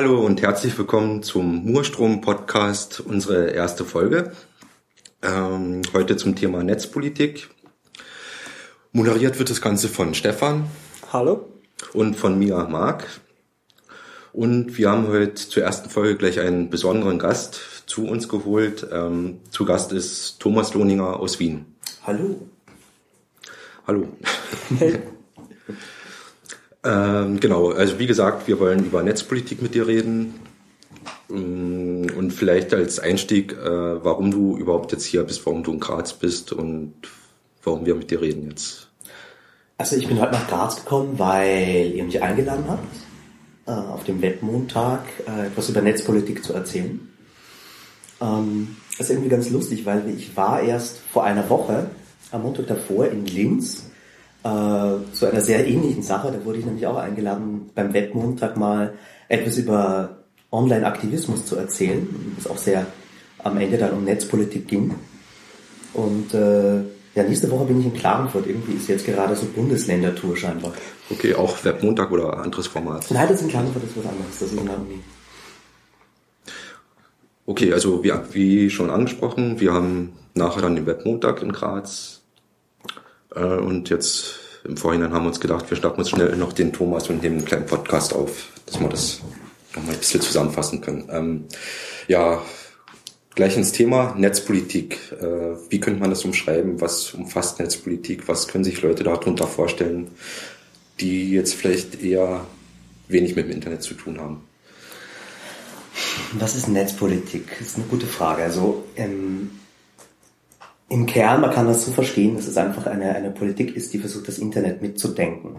Hallo und herzlich willkommen zum Murstrom-Podcast, unsere erste Folge. Ähm, heute zum Thema Netzpolitik. Moderiert wird das Ganze von Stefan. Hallo. Und von mir, Marc. Und wir haben heute zur ersten Folge gleich einen besonderen Gast zu uns geholt. Ähm, zu Gast ist Thomas Lohninger aus Wien. Hallo. Hallo. Hey. ähm, genau, also wie gesagt, wir wollen über Netzpolitik mit dir reden. Mm, und vielleicht als Einstieg, äh, warum du überhaupt jetzt hier bist, warum du in Graz bist und warum wir mit dir reden jetzt. Also ich bin heute nach Graz gekommen, weil ihr mich eingeladen habt, äh, auf dem Webmontag äh, etwas über Netzpolitik zu erzählen. Ähm, das ist irgendwie ganz lustig, weil ich war erst vor einer Woche, am Montag davor, in Linz, äh, zu einer sehr ähnlichen Sache. Da wurde ich nämlich auch eingeladen, beim Webmontag mal etwas über Online-Aktivismus zu erzählen, was auch sehr am Ende dann um Netzpolitik ging. Und äh, ja, nächste Woche bin ich in Klagenfurt. Irgendwie ist jetzt gerade so Bundesländertour scheinbar. Okay, auch Webmontag oder anderes Format? Nein, das in Klagenfurt ist was anderes. Das ist in der Uni. Okay, also wie, wie schon angesprochen, wir haben nachher dann den Webmontag in Graz. Äh, und jetzt im Vorhinein haben wir uns gedacht, wir schnappen uns schnell noch den Thomas und nehmen einen kleinen Podcast auf, dass wir das nochmal ein bisschen zusammenfassen können. Ähm, ja, gleich ins Thema Netzpolitik. Äh, wie könnte man das umschreiben? Was umfasst Netzpolitik? Was können sich Leute darunter vorstellen, die jetzt vielleicht eher wenig mit dem Internet zu tun haben? Was ist Netzpolitik? Das ist eine gute Frage. Also ähm, im Kern, man kann das so verstehen, dass es einfach eine, eine Politik ist, die versucht, das Internet mitzudenken.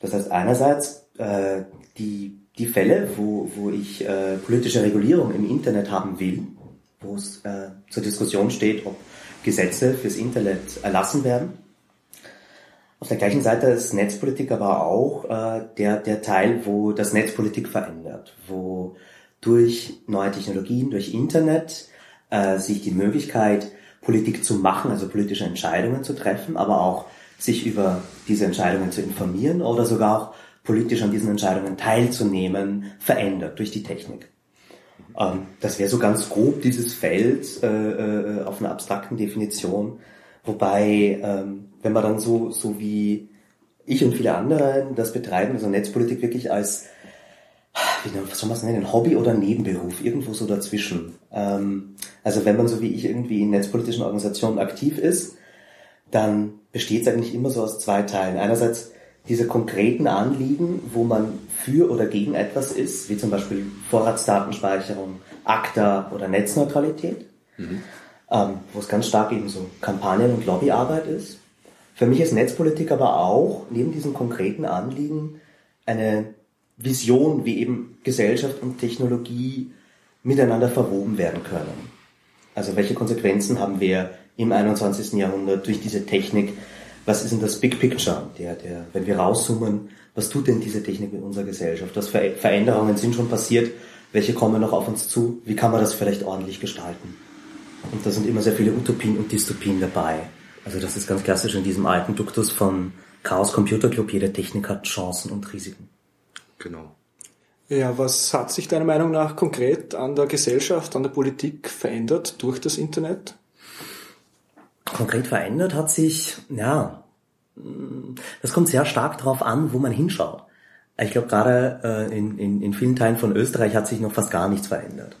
Das heißt einerseits äh, die, die Fälle, wo, wo ich äh, politische Regulierung im Internet haben will, wo es äh, zur Diskussion steht, ob Gesetze fürs Internet erlassen werden. Auf der gleichen Seite ist Netzpolitik aber auch äh, der, der Teil, wo das Netzpolitik verändert, wo durch neue Technologien, durch Internet äh, sich die Möglichkeit, Politik zu machen, also politische Entscheidungen zu treffen, aber auch sich über diese Entscheidungen zu informieren oder sogar auch politisch an diesen Entscheidungen teilzunehmen, verändert durch die Technik. Ähm, das wäre so ganz grob dieses Feld äh, äh, auf einer abstrakten Definition, wobei, ähm, wenn man dann so, so wie ich und viele andere das betreiben, also Netzpolitik wirklich als wie soll man es nennen, Hobby oder Nebenberuf, irgendwo so dazwischen. Ähm, also wenn man so wie ich irgendwie in netzpolitischen Organisationen aktiv ist, dann besteht es eigentlich immer so aus zwei Teilen. Einerseits diese konkreten Anliegen, wo man für oder gegen etwas ist, wie zum Beispiel Vorratsdatenspeicherung, ACTA oder Netzneutralität, mhm. ähm, wo es ganz stark eben so Kampagnen- und Lobbyarbeit ist. Für mich ist Netzpolitik aber auch neben diesen konkreten Anliegen eine Vision, wie eben Gesellschaft und Technologie miteinander verwoben werden können. Also welche Konsequenzen haben wir im 21. Jahrhundert durch diese Technik? Was ist denn das Big Picture? Der, der, wenn wir rauszoomen, was tut denn diese Technik in unserer Gesellschaft? Was für Veränderungen sind schon passiert? Welche kommen noch auf uns zu? Wie kann man das vielleicht ordentlich gestalten? Und da sind immer sehr viele Utopien und Dystopien dabei. Also das ist ganz klassisch in diesem alten Duktus von Chaos Computer Club. Jede Technik hat Chancen und Risiken. Genau. Ja, was hat sich deiner Meinung nach konkret an der Gesellschaft, an der Politik verändert durch das Internet? Konkret verändert hat sich, ja, das kommt sehr stark darauf an, wo man hinschaut. Ich glaube, gerade äh, in, in, in vielen Teilen von Österreich hat sich noch fast gar nichts verändert.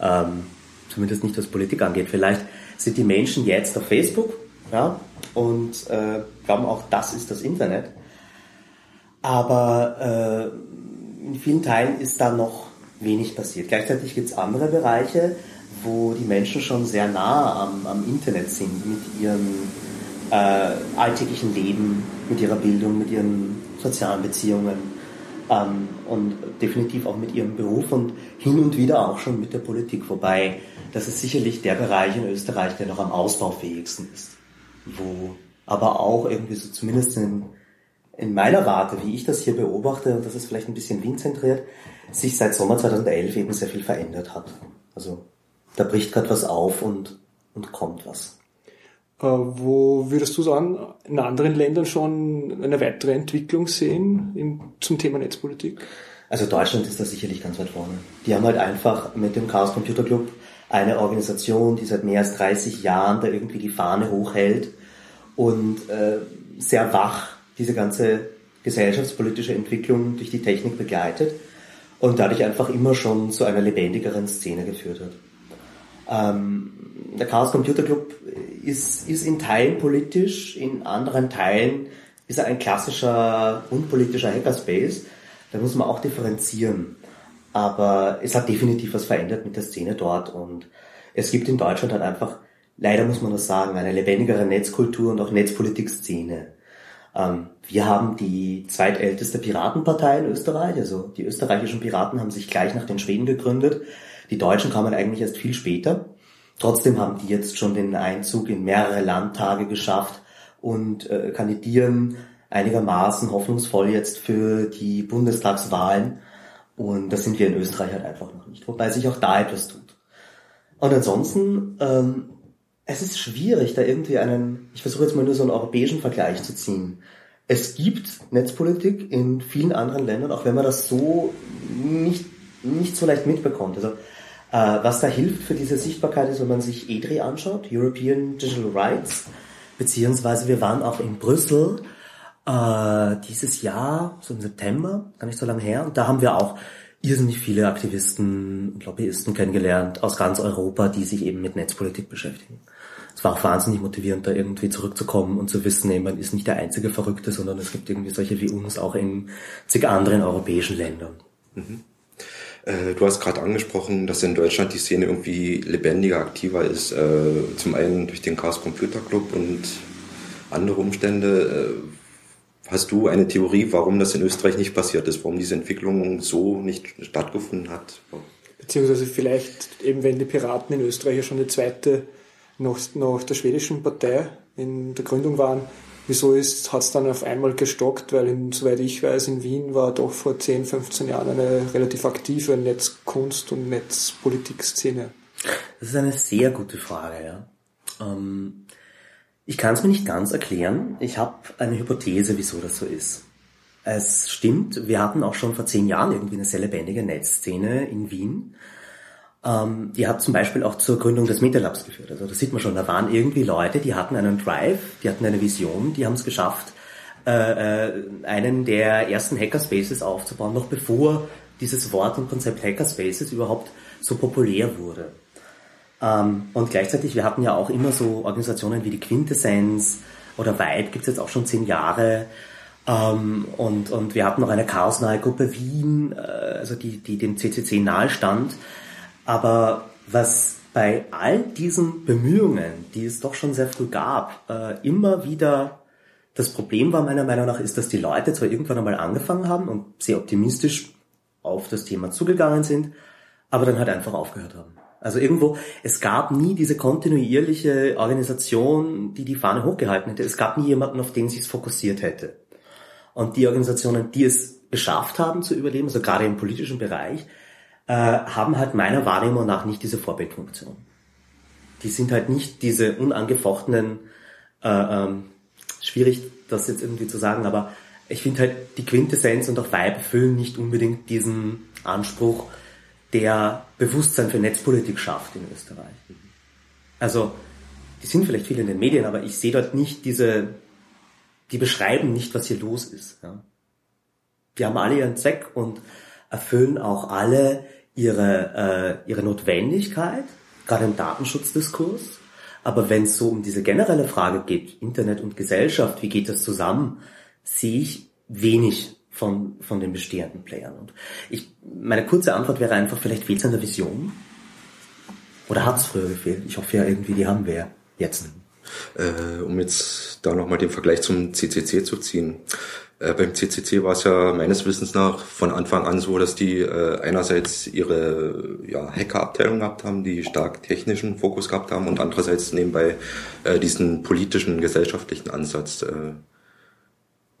Ähm, zumindest nicht was Politik angeht. Vielleicht sind die Menschen jetzt auf Facebook ja, und äh, glauben auch, das ist das Internet. Aber äh, in vielen Teilen ist da noch wenig passiert. Gleichzeitig gibt es andere Bereiche, wo die Menschen schon sehr nah am, am Internet sind mit ihrem äh, alltäglichen Leben, mit ihrer Bildung, mit ihren sozialen Beziehungen ähm, und definitiv auch mit ihrem Beruf und hin und wieder auch schon mit der Politik. Wobei das ist sicherlich der Bereich in Österreich, der noch am ausbaufähigsten ist. Wo aber auch irgendwie so zumindest in in meiner Warte, wie ich das hier beobachte, und das ist vielleicht ein bisschen Wien-zentriert, sich seit Sommer 2011 eben sehr viel verändert hat. Also da bricht gerade was auf und, und kommt was. Äh, wo würdest du sagen, in anderen Ländern schon eine weitere Entwicklung sehen im, zum Thema Netzpolitik? Also Deutschland ist da sicherlich ganz weit vorne. Die haben halt einfach mit dem Chaos Computer Club eine Organisation, die seit mehr als 30 Jahren da irgendwie die Fahne hochhält und äh, sehr wach diese ganze gesellschaftspolitische Entwicklung durch die Technik begleitet und dadurch einfach immer schon zu einer lebendigeren Szene geführt hat. Ähm, der Chaos Computer Club ist, ist in Teilen politisch, in anderen Teilen ist er ein klassischer unpolitischer Hackerspace. Da muss man auch differenzieren. Aber es hat definitiv was verändert mit der Szene dort und es gibt in Deutschland halt einfach, leider muss man das sagen, eine lebendigere Netzkultur und auch Netzpolitik-Szene. Ähm, wir haben die zweitälteste Piratenpartei in Österreich, also die österreichischen Piraten haben sich gleich nach den Schweden gegründet. Die Deutschen kamen eigentlich erst viel später. Trotzdem haben die jetzt schon den Einzug in mehrere Landtage geschafft und äh, kandidieren einigermaßen hoffnungsvoll jetzt für die Bundestagswahlen. Und das sind wir in Österreich halt einfach noch nicht, wobei sich auch da etwas tut. Und ansonsten, ähm, es ist schwierig, da irgendwie einen, ich versuche jetzt mal nur so einen europäischen Vergleich zu ziehen. Es gibt Netzpolitik in vielen anderen Ländern, auch wenn man das so nicht, nicht so leicht mitbekommt. Also, äh, was da hilft für diese Sichtbarkeit ist, wenn man sich EDRI anschaut, European Digital Rights, beziehungsweise wir waren auch in Brüssel äh, dieses Jahr, so im September, gar nicht so lange her, und da haben wir auch irrsinnig viele Aktivisten und Lobbyisten kennengelernt aus ganz Europa, die sich eben mit Netzpolitik beschäftigen. Es war auch wahnsinnig motivierend, da irgendwie zurückzukommen und zu wissen, nee, man ist nicht der einzige Verrückte, sondern es gibt irgendwie solche wie uns auch in zig anderen europäischen Ländern. Mhm. Äh, du hast gerade angesprochen, dass in Deutschland die Szene irgendwie lebendiger, aktiver ist. Äh, zum einen durch den Chaos Computer Club und andere Umstände. Äh, Hast du eine Theorie, warum das in Österreich nicht passiert ist, warum diese Entwicklung so nicht stattgefunden hat? Beziehungsweise vielleicht eben, wenn die Piraten in Österreich ja schon die zweite nach, nach der schwedischen Partei in der Gründung waren, wieso hat es dann auf einmal gestockt, weil in, soweit ich weiß, in Wien war doch vor 10, 15 Jahren eine relativ aktive Netzkunst- und Netzpolitik-Szene. Das ist eine sehr gute Frage, ja. Ähm, ich kann es mir nicht ganz erklären. Ich habe eine Hypothese, wieso das so ist. Es stimmt, wir hatten auch schon vor zehn Jahren irgendwie eine sehr lebendige Netzszene in Wien. Ähm, die hat zum Beispiel auch zur Gründung des MetaLabs geführt. Also da sieht man schon, da waren irgendwie Leute, die hatten einen Drive, die hatten eine Vision, die haben es geschafft, äh, äh, einen der ersten Hackerspaces aufzubauen, noch bevor dieses Wort und Konzept Hackerspaces überhaupt so populär wurde. Ähm, und gleichzeitig, wir hatten ja auch immer so Organisationen wie die Quintessenz oder Vibe gibt's jetzt auch schon zehn Jahre. Ähm, und, und wir hatten noch eine chaosnahe Gruppe Wien, äh, also die, die dem CCC nahe stand. Aber was bei all diesen Bemühungen, die es doch schon sehr früh gab, äh, immer wieder das Problem war meiner Meinung nach, ist, dass die Leute zwar irgendwann einmal angefangen haben und sehr optimistisch auf das Thema zugegangen sind, aber dann halt einfach aufgehört haben. Also irgendwo, es gab nie diese kontinuierliche Organisation, die die Fahne hochgehalten hätte. Es gab nie jemanden, auf den sich es fokussiert hätte. Und die Organisationen, die es geschafft haben zu überleben, also gerade im politischen Bereich, äh, haben halt meiner Wahrnehmung nach nicht diese Vorbildfunktion. Die sind halt nicht diese unangefochtenen, äh, ähm, schwierig das jetzt irgendwie zu sagen, aber ich finde halt die Quintessenz und auch Vibe erfüllen nicht unbedingt diesen Anspruch, der Bewusstsein für Netzpolitik schafft in Österreich. Also, die sind vielleicht viele in den Medien, aber ich sehe dort nicht diese, die beschreiben nicht, was hier los ist. Ja. Die haben alle ihren Zweck und erfüllen auch alle ihre, äh, ihre Notwendigkeit, gerade im Datenschutzdiskurs. Aber wenn es so um diese generelle Frage geht, Internet und Gesellschaft, wie geht das zusammen, sehe ich wenig von, von den bestehenden Playern. Und ich, meine kurze Antwort wäre einfach, vielleicht fehlt es an der Vision. Oder hat es früher gefehlt? Ich hoffe ja irgendwie, die haben wir jetzt. Äh, um jetzt da nochmal den Vergleich zum CCC zu ziehen. Äh, beim CCC war es ja meines Wissens nach von Anfang an so, dass die äh, einerseits ihre ja, Hacker-Abteilung gehabt haben, die stark technischen Fokus gehabt haben und andererseits nebenbei äh, diesen politischen, gesellschaftlichen Ansatz äh,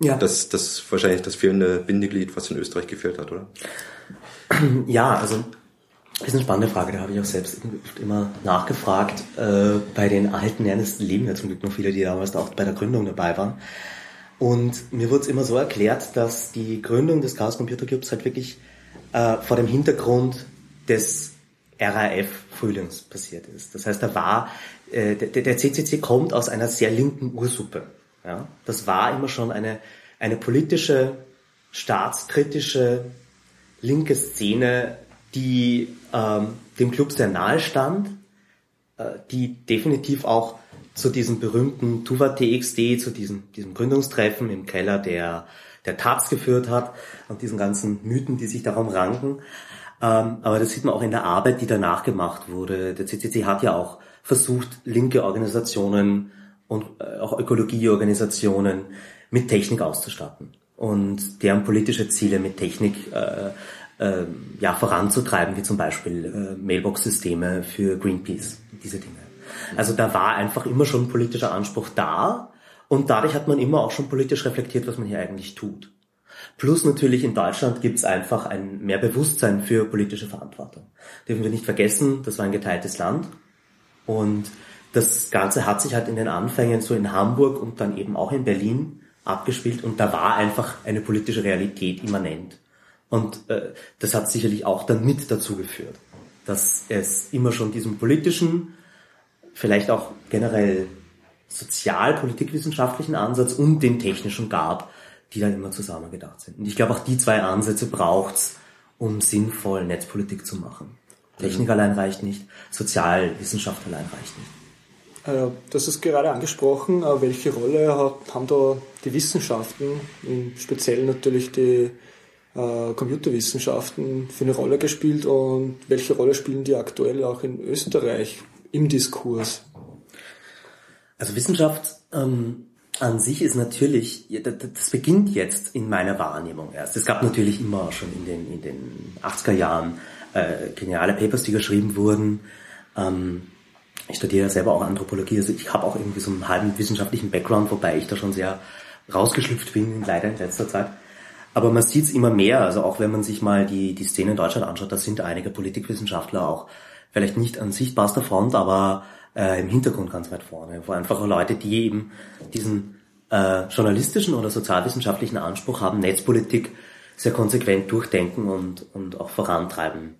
ja. Das, das wahrscheinlich das fehlende Bindeglied, was in Österreich gefehlt hat, oder? Ja, also das ist eine spannende Frage, da habe ich auch selbst immer nachgefragt. Äh, bei den alten Ernst leben ja zum Glück noch viele, die damals auch bei der Gründung dabei waren. Und mir wurde es immer so erklärt, dass die Gründung des Chaos Computer Clubs halt wirklich äh, vor dem Hintergrund des RAF-Frühlings passiert ist. Das heißt, da war, äh, der, der CCC kommt aus einer sehr linken Ursuppe. Ja? Das war immer schon eine, eine politische, staatskritische, linke Szene, die ähm, dem Club sehr nahe stand, äh, die definitiv auch zu diesem berühmten Tuva TXD, zu diesem, diesem Gründungstreffen im Keller der, der Taz geführt hat und diesen ganzen Mythen, die sich darum ranken. Ähm, aber das sieht man auch in der Arbeit, die danach gemacht wurde. Der CCC hat ja auch versucht, linke Organisationen und äh, auch Ökologieorganisationen mit Technik auszustatten und deren politische Ziele mit Technik äh, äh, ja, voranzutreiben, wie zum Beispiel äh, Mailbox-Systeme für Greenpeace, diese Dinge. Also da war einfach immer schon politischer Anspruch da und dadurch hat man immer auch schon politisch reflektiert, was man hier eigentlich tut. Plus natürlich in Deutschland gibt es einfach ein mehr Bewusstsein für politische Verantwortung. Dürfen wir nicht vergessen, das war ein geteiltes Land und das Ganze hat sich halt in den Anfängen so in Hamburg und dann eben auch in Berlin abgespielt und da war einfach eine politische Realität immanent. Und äh, das hat sicherlich auch dann mit dazu geführt, dass es immer schon diesen politischen, vielleicht auch generell sozial-politikwissenschaftlichen Ansatz und den technischen gab, die dann immer zusammen gedacht sind. Und ich glaube, auch die zwei Ansätze braucht's, um sinnvoll Netzpolitik zu machen. Technik mhm. allein reicht nicht, Sozialwissenschaft allein reicht nicht. Äh, das ist gerade angesprochen. Äh, welche Rolle haben da die Wissenschaften, speziell natürlich die äh, Computerwissenschaften, für eine Rolle gespielt und welche Rolle spielen die aktuell auch in Österreich im Diskurs? Also Wissenschaft ähm, an sich ist natürlich, das beginnt jetzt in meiner Wahrnehmung erst. Es gab natürlich immer schon in den, in den 80er Jahren äh, geniale Papers, die geschrieben wurden. Ähm, ich studiere selber auch Anthropologie, also ich habe auch irgendwie so einen halben wissenschaftlichen Background, wobei ich da schon sehr rausgeschlüpft bin, leider in letzter Zeit. Aber man sieht es immer mehr, also auch wenn man sich mal die, die Szene in Deutschland anschaut, da sind einige Politikwissenschaftler auch vielleicht nicht an sichtbarster Front, aber äh, im Hintergrund ganz weit vorne, wo einfach Leute, die eben diesen äh, journalistischen oder sozialwissenschaftlichen Anspruch haben, Netzpolitik sehr konsequent durchdenken und, und auch vorantreiben.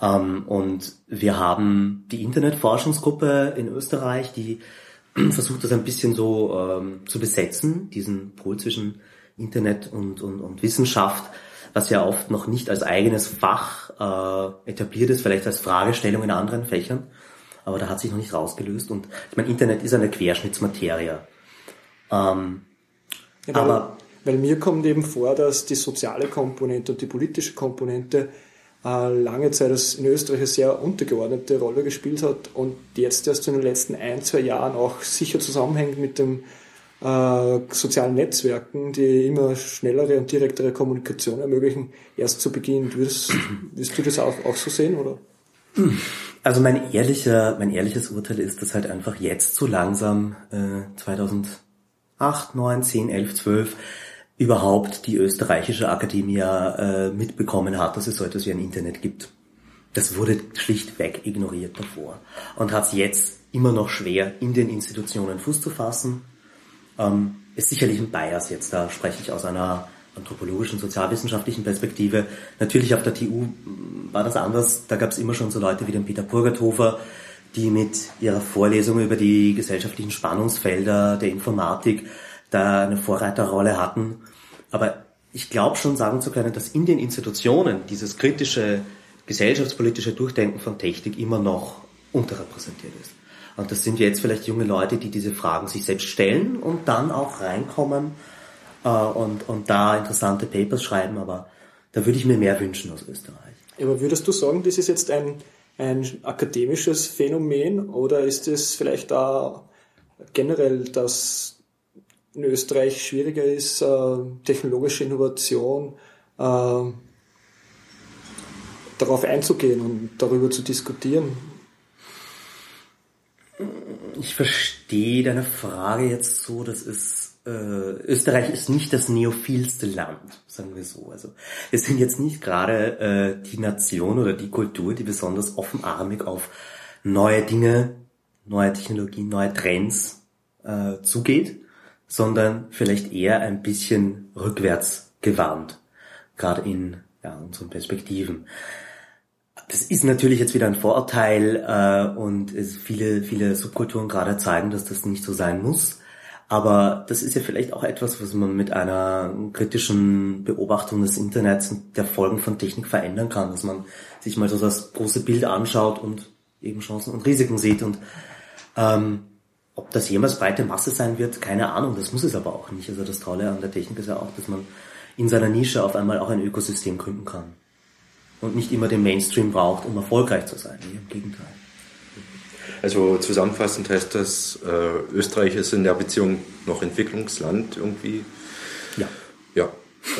Ähm, und wir haben die Internetforschungsgruppe in Österreich, die versucht das ein bisschen so ähm, zu besetzen, diesen Pol zwischen Internet und, und, und Wissenschaft, was ja oft noch nicht als eigenes Fach äh, etabliert ist, vielleicht als Fragestellung in anderen Fächern, aber da hat sich noch nicht rausgelöst. Und ich meine, Internet ist eine Querschnittsmaterie. Ähm, ja, weil, aber weil mir kommt eben vor, dass die soziale Komponente und die politische Komponente äh, lange Zeit in Österreich eine sehr untergeordnete Rolle gespielt hat und jetzt erst in den letzten ein, zwei Jahren auch sicher zusammenhängt mit dem äh, sozialen Netzwerken, die immer schnellere und direktere Kommunikation ermöglichen, erst zu Beginn. Würdest, würdest du das auch, auch so sehen, oder? Also mein ehrlicher, mein ehrliches Urteil ist, dass halt einfach jetzt so langsam äh, 2008, 9, 10, 11, 12 überhaupt die österreichische Akademie äh, mitbekommen hat, dass es so etwas wie ein Internet gibt. Das wurde schlichtweg ignoriert davor und hat es jetzt immer noch schwer, in den Institutionen Fuß zu fassen ähm, ist sicherlich ein Bias jetzt. Da spreche ich aus einer anthropologischen, sozialwissenschaftlichen Perspektive. Natürlich auf der TU war das anders. Da gab es immer schon so Leute wie den Peter Purgathofer, die mit ihrer Vorlesung über die gesellschaftlichen Spannungsfelder der Informatik da eine Vorreiterrolle hatten. Aber ich glaube schon sagen zu können, dass in den Institutionen dieses kritische gesellschaftspolitische Durchdenken von Technik immer noch unterrepräsentiert ist. Und das sind jetzt vielleicht junge Leute, die diese Fragen sich selbst stellen und dann auch reinkommen äh, und, und da interessante Papers schreiben, aber da würde ich mir mehr wünschen aus Österreich. Aber würdest du sagen, das ist jetzt ein, ein akademisches Phänomen oder ist es vielleicht da generell, dass in Österreich schwieriger ist, äh, technologische Innovation äh, darauf einzugehen und darüber zu diskutieren? Ich verstehe deine Frage jetzt so, das ist, äh, Österreich ist nicht das neophilste Land, sagen wir so. Also wir sind jetzt nicht gerade äh, die Nation oder die Kultur, die besonders offenarmig auf neue Dinge, neue Technologien, neue Trends äh, zugeht, sondern vielleicht eher ein bisschen rückwärts gewandt, gerade in ja, unseren Perspektiven. Das ist natürlich jetzt wieder ein Vorurteil äh, und es viele, viele Subkulturen gerade zeigen, dass das nicht so sein muss. Aber das ist ja vielleicht auch etwas, was man mit einer kritischen Beobachtung des Internets und der Folgen von Technik verändern kann, dass man sich mal so das große Bild anschaut und eben Chancen und Risiken sieht. Und ähm, ob das jemals breite Masse sein wird, keine Ahnung, das muss es aber auch nicht. Also das Tolle an der Technik ist ja auch, dass man in seiner Nische auf einmal auch ein Ökosystem gründen kann. Und nicht immer den Mainstream braucht, um erfolgreich zu sein. Nee, Im Gegenteil. Also zusammenfassend heißt das, äh, Österreich ist in der Beziehung noch Entwicklungsland irgendwie. Ja. Ja.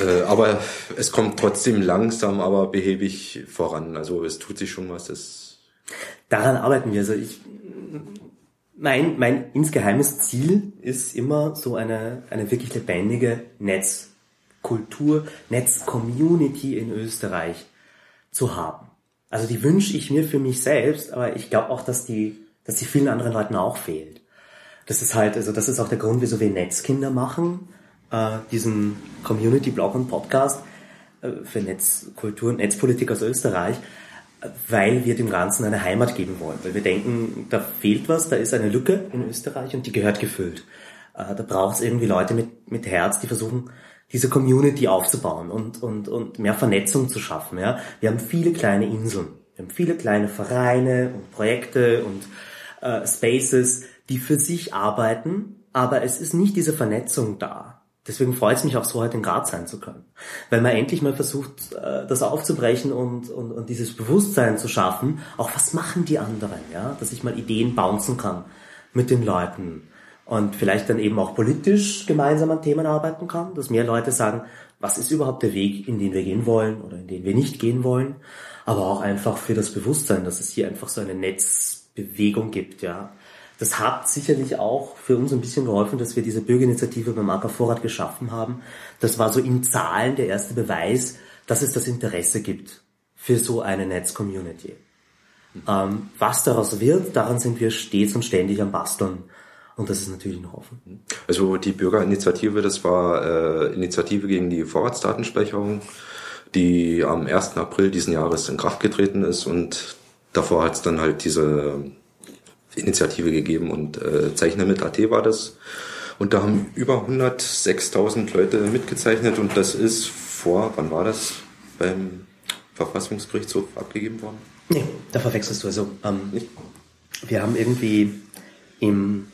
Äh, aber es kommt trotzdem langsam, aber behäbig voran. Also es tut sich schon was. Das Daran arbeiten wir. Also ich, mein, mein insgeheimes Ziel ist immer so eine, eine wirklich lebendige Netzkultur, Netzcommunity in Österreich zu haben. Also die wünsche ich mir für mich selbst, aber ich glaube auch, dass die dass sie vielen anderen Leuten auch fehlt. Das ist halt, also das ist auch der Grund, wieso wir Netzkinder machen, äh, diesen Community-Blog und Podcast äh, für Netzkultur und Netzpolitik aus Österreich, weil wir dem Ganzen eine Heimat geben wollen. Weil wir denken, da fehlt was, da ist eine Lücke in Österreich und die gehört gefüllt. Äh, da braucht es irgendwie Leute mit, mit Herz, die versuchen, diese Community aufzubauen und, und, und mehr Vernetzung zu schaffen. Ja? Wir haben viele kleine Inseln. Wir haben viele kleine Vereine und Projekte und äh, Spaces, die für sich arbeiten, aber es ist nicht diese Vernetzung da. Deswegen freut es mich auch so, heute in Graz sein zu können. Weil man endlich mal versucht, äh, das aufzubrechen und, und, und dieses Bewusstsein zu schaffen, auch was machen die anderen, ja, dass ich mal Ideen bouncen kann mit den Leuten und vielleicht dann eben auch politisch gemeinsam an Themen arbeiten kann, dass mehr Leute sagen, was ist überhaupt der Weg, in den wir gehen wollen oder in den wir nicht gehen wollen, aber auch einfach für das Bewusstsein, dass es hier einfach so eine Netz Bewegung gibt, ja. Das hat sicherlich auch für uns ein bisschen geholfen, dass wir diese Bürgerinitiative beim AK Vorrat geschaffen haben. Das war so in Zahlen der erste Beweis, dass es das Interesse gibt für so eine Netzcommunity. Ähm, was daraus wird, daran sind wir stets und ständig am Basteln. Und das ist natürlich noch offen. Also die Bürgerinitiative, das war äh, Initiative gegen die Vorratsdatenspeicherung, die am 1. April diesen Jahres in Kraft getreten ist und davor hat es dann halt diese Initiative gegeben und äh, Zeichner mit AT war das. Und da haben über 106.000 Leute mitgezeichnet und das ist vor, wann war das, beim Verfassungsgerichtshof abgegeben worden? Nee, da verwechselst du also. Ähm, wir haben irgendwie im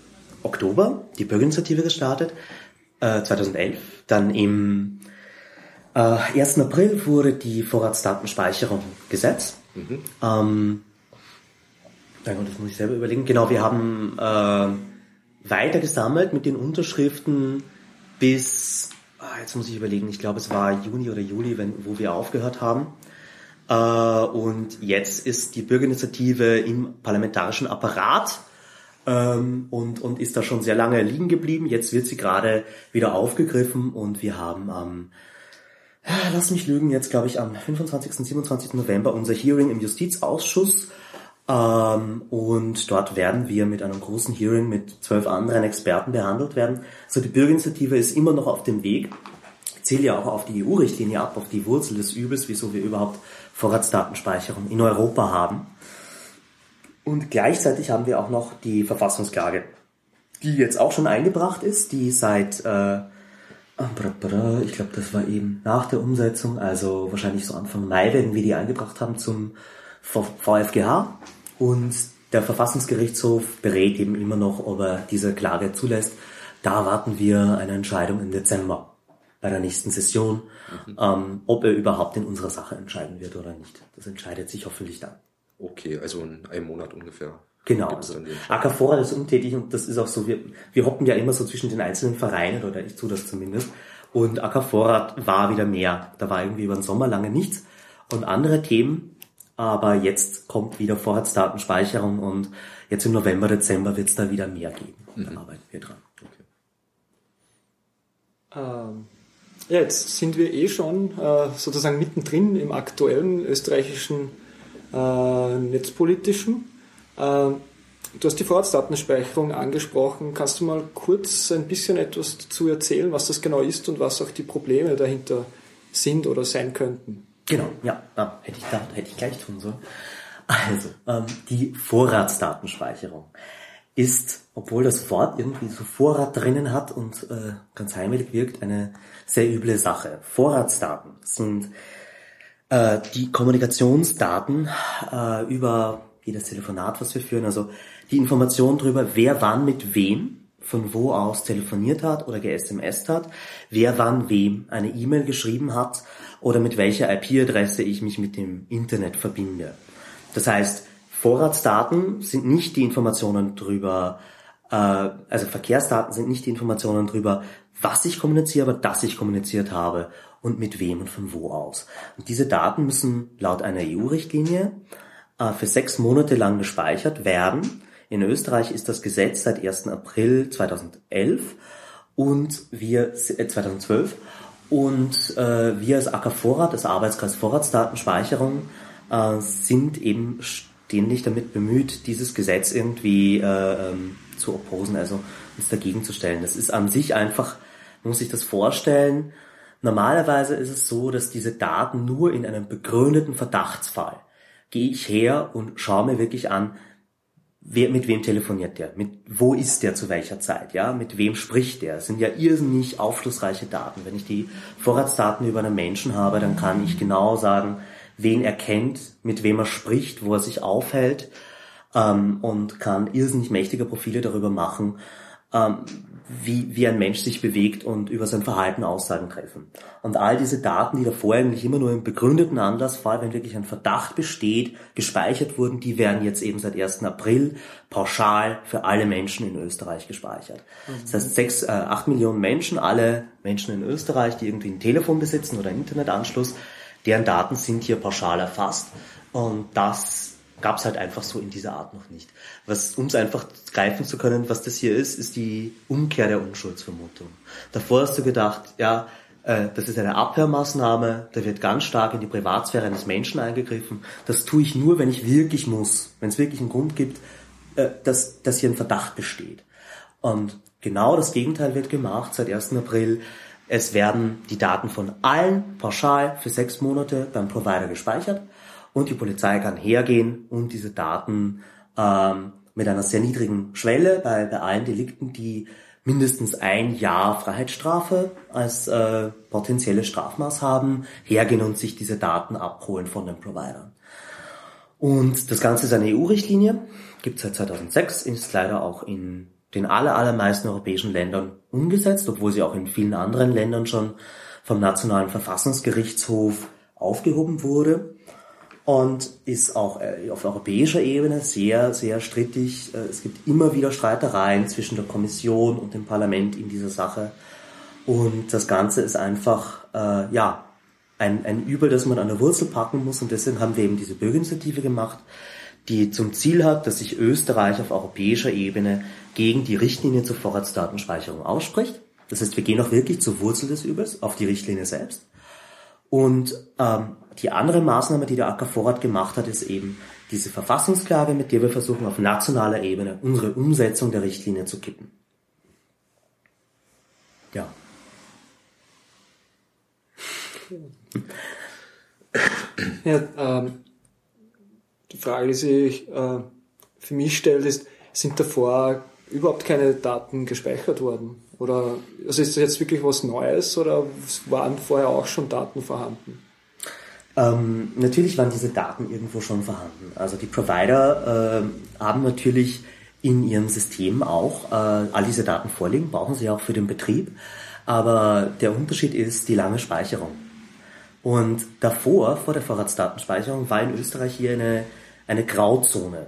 Oktober die Bürgerinitiative gestartet, äh, 2011. Dann im äh, 1. April wurde die Vorratsdatenspeicherung gesetzt. Mhm. Ähm, das muss ich selber überlegen. Genau, wir haben äh, weiter gesammelt mit den Unterschriften bis, ah, jetzt muss ich überlegen, ich glaube es war Juni oder Juli, wenn, wo wir aufgehört haben. Äh, und jetzt ist die Bürgerinitiative im parlamentarischen Apparat ähm, und, und ist da schon sehr lange liegen geblieben. Jetzt wird sie gerade wieder aufgegriffen und wir haben am, äh, lass mich lügen, jetzt glaube ich am 25. 27. November unser Hearing im Justizausschuss ähm, und dort werden wir mit einem großen Hearing mit zwölf anderen Experten behandelt werden. Also die Bürgerinitiative ist immer noch auf dem Weg, zielt ja auch auf die EU-Richtlinie ab, auf die Wurzel des Übels, wieso wir überhaupt Vorratsdatenspeicherung in Europa haben. Und gleichzeitig haben wir auch noch die Verfassungsklage, die jetzt auch schon eingebracht ist, die seit, äh, ich glaube, das war eben nach der Umsetzung, also wahrscheinlich so Anfang Mai werden wir die eingebracht haben zum VfGH. Und der Verfassungsgerichtshof berät eben immer noch, ob er diese Klage zulässt. Da warten wir eine Entscheidung im Dezember bei der nächsten Session, mhm. ähm, ob er überhaupt in unserer Sache entscheiden wird oder nicht. Das entscheidet sich hoffentlich dann. Okay, also in einem Monat ungefähr. Genau. Also Ackervorrat ist untätig und das ist auch so, wir, wir hoppen ja immer so zwischen den einzelnen Vereinen, oder ich tue das zumindest. Und Ackervorrat war wieder mehr. Da war irgendwie über den Sommer lange nichts. Und andere Themen, aber jetzt kommt wieder Vorratsdatenspeicherung und jetzt im November, Dezember wird es da wieder mehr geben. Mhm. Da arbeiten wir dran. Okay. Ähm, ja, jetzt sind wir eh schon äh, sozusagen mittendrin im aktuellen österreichischen äh, netzpolitischen. Äh, du hast die Vorratsdatenspeicherung angesprochen. Kannst du mal kurz ein bisschen etwas dazu erzählen, was das genau ist und was auch die Probleme dahinter sind oder sein könnten? Genau, ja, ah, hätte ich da, hätte ich gleich tun sollen. Also, ähm, die Vorratsdatenspeicherung ist, obwohl das Wort irgendwie so Vorrat drinnen hat und äh, ganz heimelig wirkt, eine sehr üble Sache. Vorratsdaten sind äh, die Kommunikationsdaten äh, über jedes Telefonat, was wir führen, also die Information darüber, wer wann mit wem von wo aus telefoniert hat oder ge-SMS hat, wer wann wem eine E-Mail geschrieben hat oder mit welcher IP-Adresse ich mich mit dem Internet verbinde. Das heißt, Vorratsdaten sind nicht die Informationen drüber, äh, also Verkehrsdaten sind nicht die Informationen drüber, was ich kommuniziere, aber dass ich kommuniziert habe und mit wem und von wo aus. Und diese Daten müssen laut einer EU-Richtlinie äh, für sechs Monate lang gespeichert werden. In Österreich ist das Gesetz seit 1. April 2011 und wir äh, 2012 und äh, wir als AK Vorrat, als Arbeitskreis Vorratsdatenspeicherung, äh, sind eben ständig damit bemüht, dieses Gesetz irgendwie äh, ähm, zu opposen, also uns dagegen zu stellen. Das ist an sich einfach, man muss sich das vorstellen, normalerweise ist es so, dass diese Daten nur in einem begründeten Verdachtsfall gehe ich her und schaue mir wirklich an, wer, mit wem telefoniert der, mit, wo ist der zu welcher Zeit, ja, mit wem spricht der. Das sind ja irrsinnig aufschlussreiche Daten. Wenn ich die Vorratsdaten über einen Menschen habe, dann kann ich genau sagen, wen er kennt, mit wem er spricht, wo er sich aufhält ähm, und kann irrsinnig mächtige Profile darüber machen, ähm, wie, wie ein Mensch sich bewegt und über sein Verhalten Aussagen treffen. Und all diese Daten, die davor eigentlich immer nur im begründeten Anlassfall, wenn wirklich ein Verdacht besteht, gespeichert wurden, die werden jetzt eben seit 1. April pauschal für alle Menschen in Österreich gespeichert. Mhm. Das heißt, sechs, äh, acht Millionen Menschen, alle Menschen in Österreich, die irgendwie ein Telefon besitzen oder einen Internetanschluss, deren Daten sind hier pauschal erfasst. Und das gab es halt einfach so in dieser Art noch nicht. Was, um es einfach greifen zu können, was das hier ist, ist die Umkehr der Unschuldsvermutung. Davor hast du gedacht, ja, äh, das ist eine Abhörmaßnahme, da wird ganz stark in die Privatsphäre eines Menschen eingegriffen. Das tue ich nur, wenn ich wirklich muss, wenn es wirklich einen Grund gibt, äh, dass, dass hier ein Verdacht besteht. Und genau das Gegenteil wird gemacht seit 1. April. Es werden die Daten von allen pauschal für sechs Monate beim Provider gespeichert und die Polizei kann hergehen und diese Daten ähm, mit einer sehr niedrigen Schwelle bei, bei allen Delikten, die mindestens ein Jahr Freiheitsstrafe als äh, potenzielle Strafmaß haben, hergehen und sich diese Daten abholen von den Providern. Und das Ganze ist eine EU-Richtlinie, gibt seit 2006, ist leider auch in den aller, allermeisten europäischen Ländern umgesetzt, obwohl sie auch in vielen anderen Ländern schon vom Nationalen Verfassungsgerichtshof aufgehoben wurde und ist auch äh, auf europäischer Ebene sehr, sehr strittig. Äh, es gibt immer wieder Streitereien zwischen der Kommission und dem Parlament in dieser Sache. Und das Ganze ist einfach, äh, ja, ein, ein Übel, das man an der Wurzel packen muss. Und deswegen haben wir eben diese Bürgerinitiative gemacht, die zum Ziel hat, dass sich Österreich auf europäischer Ebene gegen die Richtlinie zur Vorratsdatenspeicherung ausspricht. Das heißt, wir gehen auch wirklich zur Wurzel des Übels, auf die Richtlinie selbst. Und ähm, die andere Maßnahme, die der Acker Vorrat gemacht hat, ist eben diese Verfassungsklage, mit der wir versuchen, auf nationaler Ebene unsere Umsetzung der Richtlinie zu kippen. Ja. Ja, ähm, die Frage, die sich äh, für mich stellt, ist, sind davor überhaupt keine Daten gespeichert worden? Oder also ist das jetzt wirklich was Neues oder waren vorher auch schon Daten vorhanden? Ähm, natürlich waren diese Daten irgendwo schon vorhanden. Also die Provider äh, haben natürlich in ihren Systemen auch äh, all diese Daten vorliegen, brauchen sie auch für den Betrieb. Aber der Unterschied ist die lange Speicherung. Und davor, vor der Vorratsdatenspeicherung, war in Österreich hier eine, eine Grauzone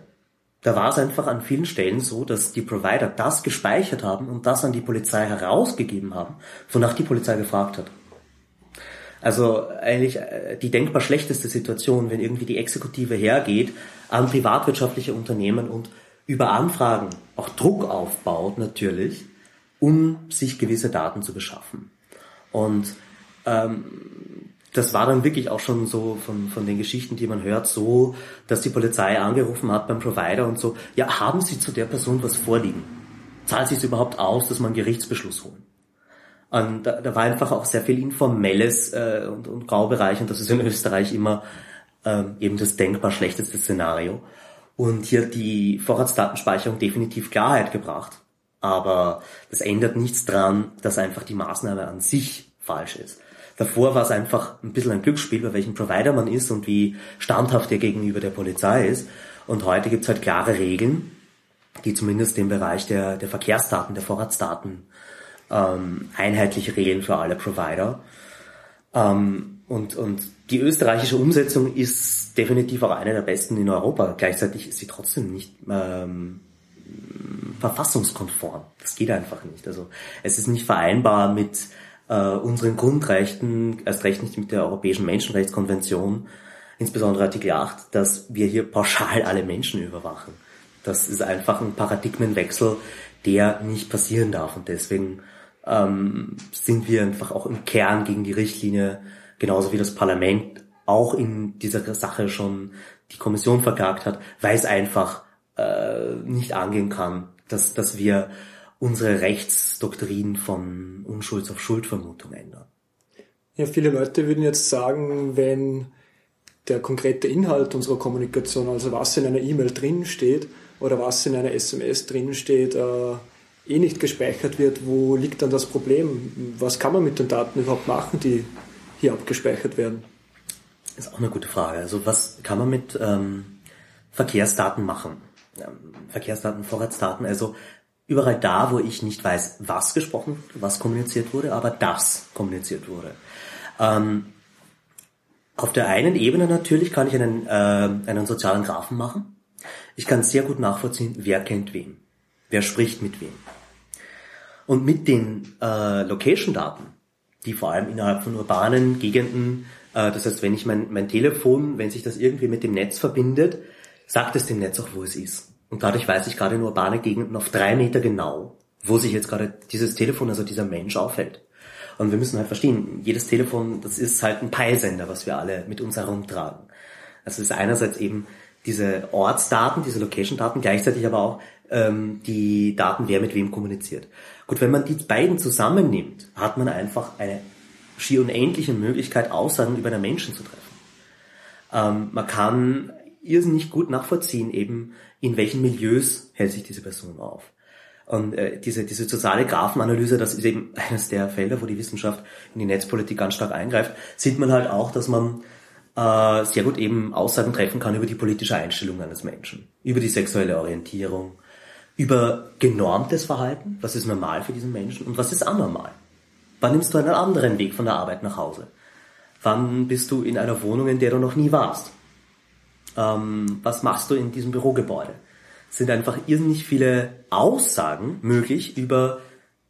da war es einfach an vielen Stellen so, dass die Provider das gespeichert haben und das an die Polizei herausgegeben haben, wonach die Polizei gefragt hat. Also eigentlich äh, die denkbar schlechteste Situation, wenn irgendwie die Exekutive hergeht an privatwirtschaftliche Unternehmen und über Anfragen auch Druck aufbaut natürlich, um sich gewisse Daten zu beschaffen. Und ähm, das war dann wirklich auch schon so von, von den Geschichten, die man hört, so, dass die Polizei angerufen hat beim Provider und so, ja, haben Sie zu der Person was vorliegen? Zahlt sich überhaupt aus, dass man einen Gerichtsbeschluss holen? Und da, da war einfach auch sehr viel informelles äh, und, und Graubereich und das ist in Österreich immer ähm, eben das denkbar schlechteste Szenario. Und hier die Vorratsdatenspeicherung definitiv Klarheit gebracht. Aber das ändert nichts dran, dass einfach die Maßnahme an sich falsch ist. Davor war es einfach ein bisschen ein Glücksspiel, bei welchem Provider man ist und wie standhaft er gegenüber der Polizei ist. Und heute gibt es halt klare Regeln, die zumindest den Bereich der, der Verkehrsdaten, der Vorratsdaten ähm, einheitlich regeln für alle Provider. Ähm, und, und die österreichische Umsetzung ist definitiv auch eine der besten in Europa. Gleichzeitig ist sie trotzdem nicht ähm, verfassungskonform. Das geht einfach nicht. Also es ist nicht vereinbar mit äh, unseren Grundrechten, erst recht nicht mit der Europäischen Menschenrechtskonvention, insbesondere Artikel 8, dass wir hier pauschal alle Menschen überwachen. Das ist einfach ein Paradigmenwechsel, der nicht passieren darf. Und deswegen ähm, sind wir einfach auch im Kern gegen die Richtlinie, genauso wie das Parlament auch in dieser Sache schon die Kommission verklagt hat, weil es einfach äh, nicht angehen kann, dass, dass wir unsere Rechtsdoktrin von Unschulds- auf Schuldvermutung ändern. Ja, viele Leute würden jetzt sagen, wenn der konkrete Inhalt unserer Kommunikation, also was in einer E-Mail drin steht oder was in einer SMS drin steht, äh, eh nicht gespeichert wird, wo liegt dann das Problem? Was kann man mit den Daten überhaupt machen, die hier abgespeichert werden? Das ist auch eine gute Frage. Also was kann man mit ähm, Verkehrsdaten machen? Ähm, Verkehrsdaten, Vorratsdaten, also überall da, wo ich nicht weiß, was gesprochen, was kommuniziert wurde, aber das kommuniziert wurde. Ähm, auf der einen Ebene natürlich kann ich einen, äh, einen sozialen Graphen machen. Ich kann sehr gut nachvollziehen, wer kennt wen, wer spricht mit wem. Und mit den äh, Location-Daten, die vor allem innerhalb von urbanen Gegenden, äh, das heißt, wenn ich mein, mein Telefon, wenn sich das irgendwie mit dem Netz verbindet, sagt es dem Netz auch, wo es ist. Und dadurch weiß ich gerade in urbane Gegenden auf drei Meter genau, wo sich jetzt gerade dieses Telefon, also dieser Mensch aufhält. Und wir müssen halt verstehen, jedes Telefon, das ist halt ein Peilsender, was wir alle mit uns herumtragen. Also es ist einerseits eben diese Ortsdaten, diese Location-Daten, gleichzeitig aber auch ähm, die Daten, wer mit wem kommuniziert. Gut, wenn man die beiden zusammennimmt, hat man einfach eine schier unendliche Möglichkeit, Aussagen über einen Menschen zu treffen. Ähm, man kann irrsinnig gut nachvollziehen, eben in welchen Milieus hält sich diese Person auf. Und äh, diese, diese soziale Graphenanalyse, das ist eben eines der Felder, wo die Wissenschaft in die Netzpolitik ganz stark eingreift, sieht man halt auch, dass man äh, sehr gut eben Aussagen treffen kann über die politische Einstellung eines Menschen, über die sexuelle Orientierung, über genormtes Verhalten, was ist normal für diesen Menschen und was ist anormal. Wann nimmst du einen anderen Weg von der Arbeit nach Hause? Wann bist du in einer Wohnung, in der du noch nie warst? Ähm, was machst du in diesem Bürogebäude? Sind einfach irrsinnig viele Aussagen möglich über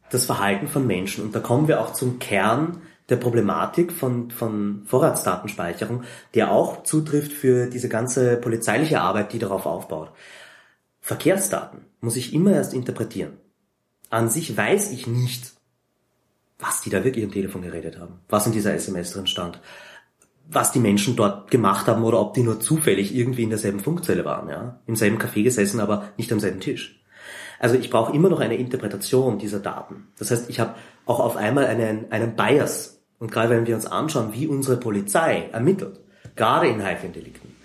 das Verhalten von Menschen. Und da kommen wir auch zum Kern der Problematik von, von Vorratsdatenspeicherung, der auch zutrifft für diese ganze polizeiliche Arbeit, die darauf aufbaut. Verkehrsdaten muss ich immer erst interpretieren. An sich weiß ich nicht, was die da wirklich im Telefon geredet haben, was in dieser SMS drin stand, was die Menschen dort gemacht haben oder ob die nur zufällig irgendwie in derselben Funkzelle waren, ja, im selben Café gesessen, aber nicht am selben Tisch. Also ich brauche immer noch eine Interpretation dieser Daten. Das heißt, ich habe auch auf einmal einen, einen Bias. Und gerade wenn wir uns anschauen, wie unsere Polizei ermittelt, gerade in heiklen Delikten,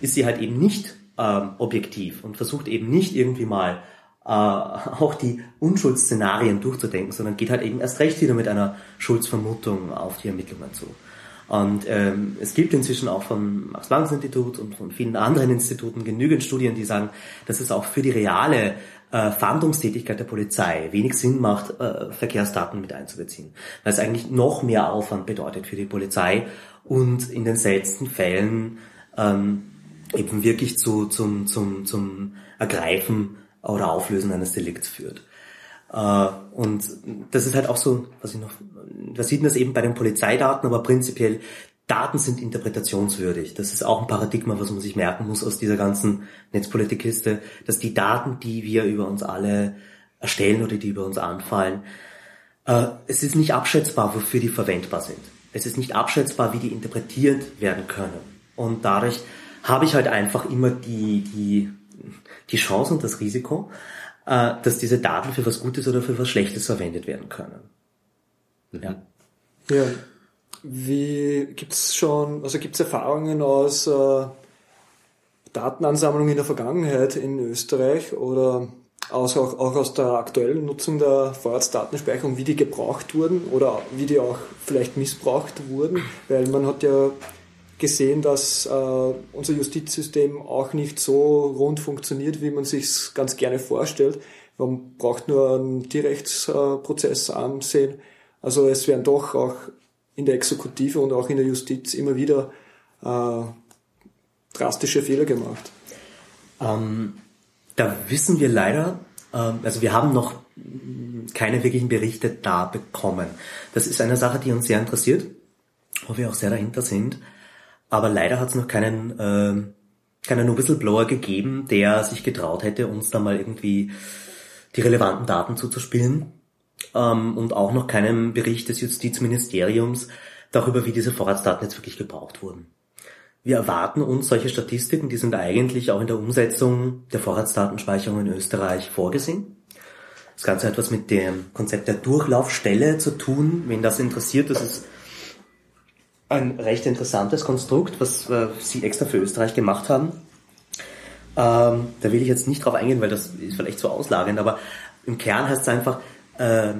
ist sie halt eben nicht ähm, objektiv und versucht eben nicht irgendwie mal äh, auch die Unschuldsszenarien durchzudenken, sondern geht halt eben erst recht wieder mit einer Schuldsvermutung auf die Ermittlungen zu. Und ähm, es gibt inzwischen auch vom Max-Planck-Institut und von vielen anderen Instituten genügend Studien, die sagen, dass es auch für die reale äh, Fahndungstätigkeit der Polizei wenig Sinn macht, äh, Verkehrsdaten mit einzubeziehen. Weil es eigentlich noch mehr Aufwand bedeutet für die Polizei und in den seltensten Fällen ähm, eben wirklich zu, zum, zum, zum Ergreifen oder Auflösen eines Delikts führt. Äh, und das ist halt auch so, was ich noch, da sieht man das eben bei den Polizeidaten, aber prinzipiell Daten sind interpretationswürdig. Das ist auch ein Paradigma, was man sich merken muss aus dieser ganzen Netzpolitikkiste, dass die Daten, die wir über uns alle erstellen oder die über uns anfallen, äh, es ist nicht abschätzbar, wofür die verwendbar sind. Es ist nicht abschätzbar, wie die interpretiert werden können. Und dadurch habe ich halt einfach immer die, die, die Chance und das Risiko, äh, dass diese Daten für was Gutes oder für was Schlechtes verwendet werden können. Mhm. Ja. ja. Wie gibt's schon, also gibt's Erfahrungen aus äh, Datenansammlung in der Vergangenheit in Österreich oder aus, auch, auch aus der aktuellen Nutzung der Vorratsdatenspeicherung, wie die gebraucht wurden oder wie die auch vielleicht missbraucht wurden, weil man hat ja gesehen, dass äh, unser Justizsystem auch nicht so rund funktioniert, wie man sich ganz gerne vorstellt. Man braucht nur einen Tierrechtsprozess ansehen. Also es werden doch auch in der Exekutive und auch in der Justiz immer wieder äh, drastische Fehler gemacht. Ähm, da wissen wir leider, ähm, also wir haben noch keine wirklichen Berichte da bekommen. Das ist eine Sache, die uns sehr interessiert, wo wir auch sehr dahinter sind. Aber leider hat es noch keinen, äh, keinen Whistleblower gegeben, der sich getraut hätte, uns da mal irgendwie die relevanten Daten zuzuspielen. Ähm, und auch noch keinen Bericht des Justizministeriums darüber, wie diese Vorratsdaten jetzt wirklich gebraucht wurden. Wir erwarten uns solche Statistiken, die sind eigentlich auch in der Umsetzung der Vorratsdatenspeicherung in Österreich vorgesehen. Das Ganze hat was mit dem Konzept der Durchlaufstelle zu tun. Wen das interessiert, das ist ein recht interessantes Konstrukt, was äh, Sie extra für Österreich gemacht haben. Ähm, da will ich jetzt nicht drauf eingehen, weil das ist vielleicht zu auslagernd, aber im Kern heißt es einfach, äh,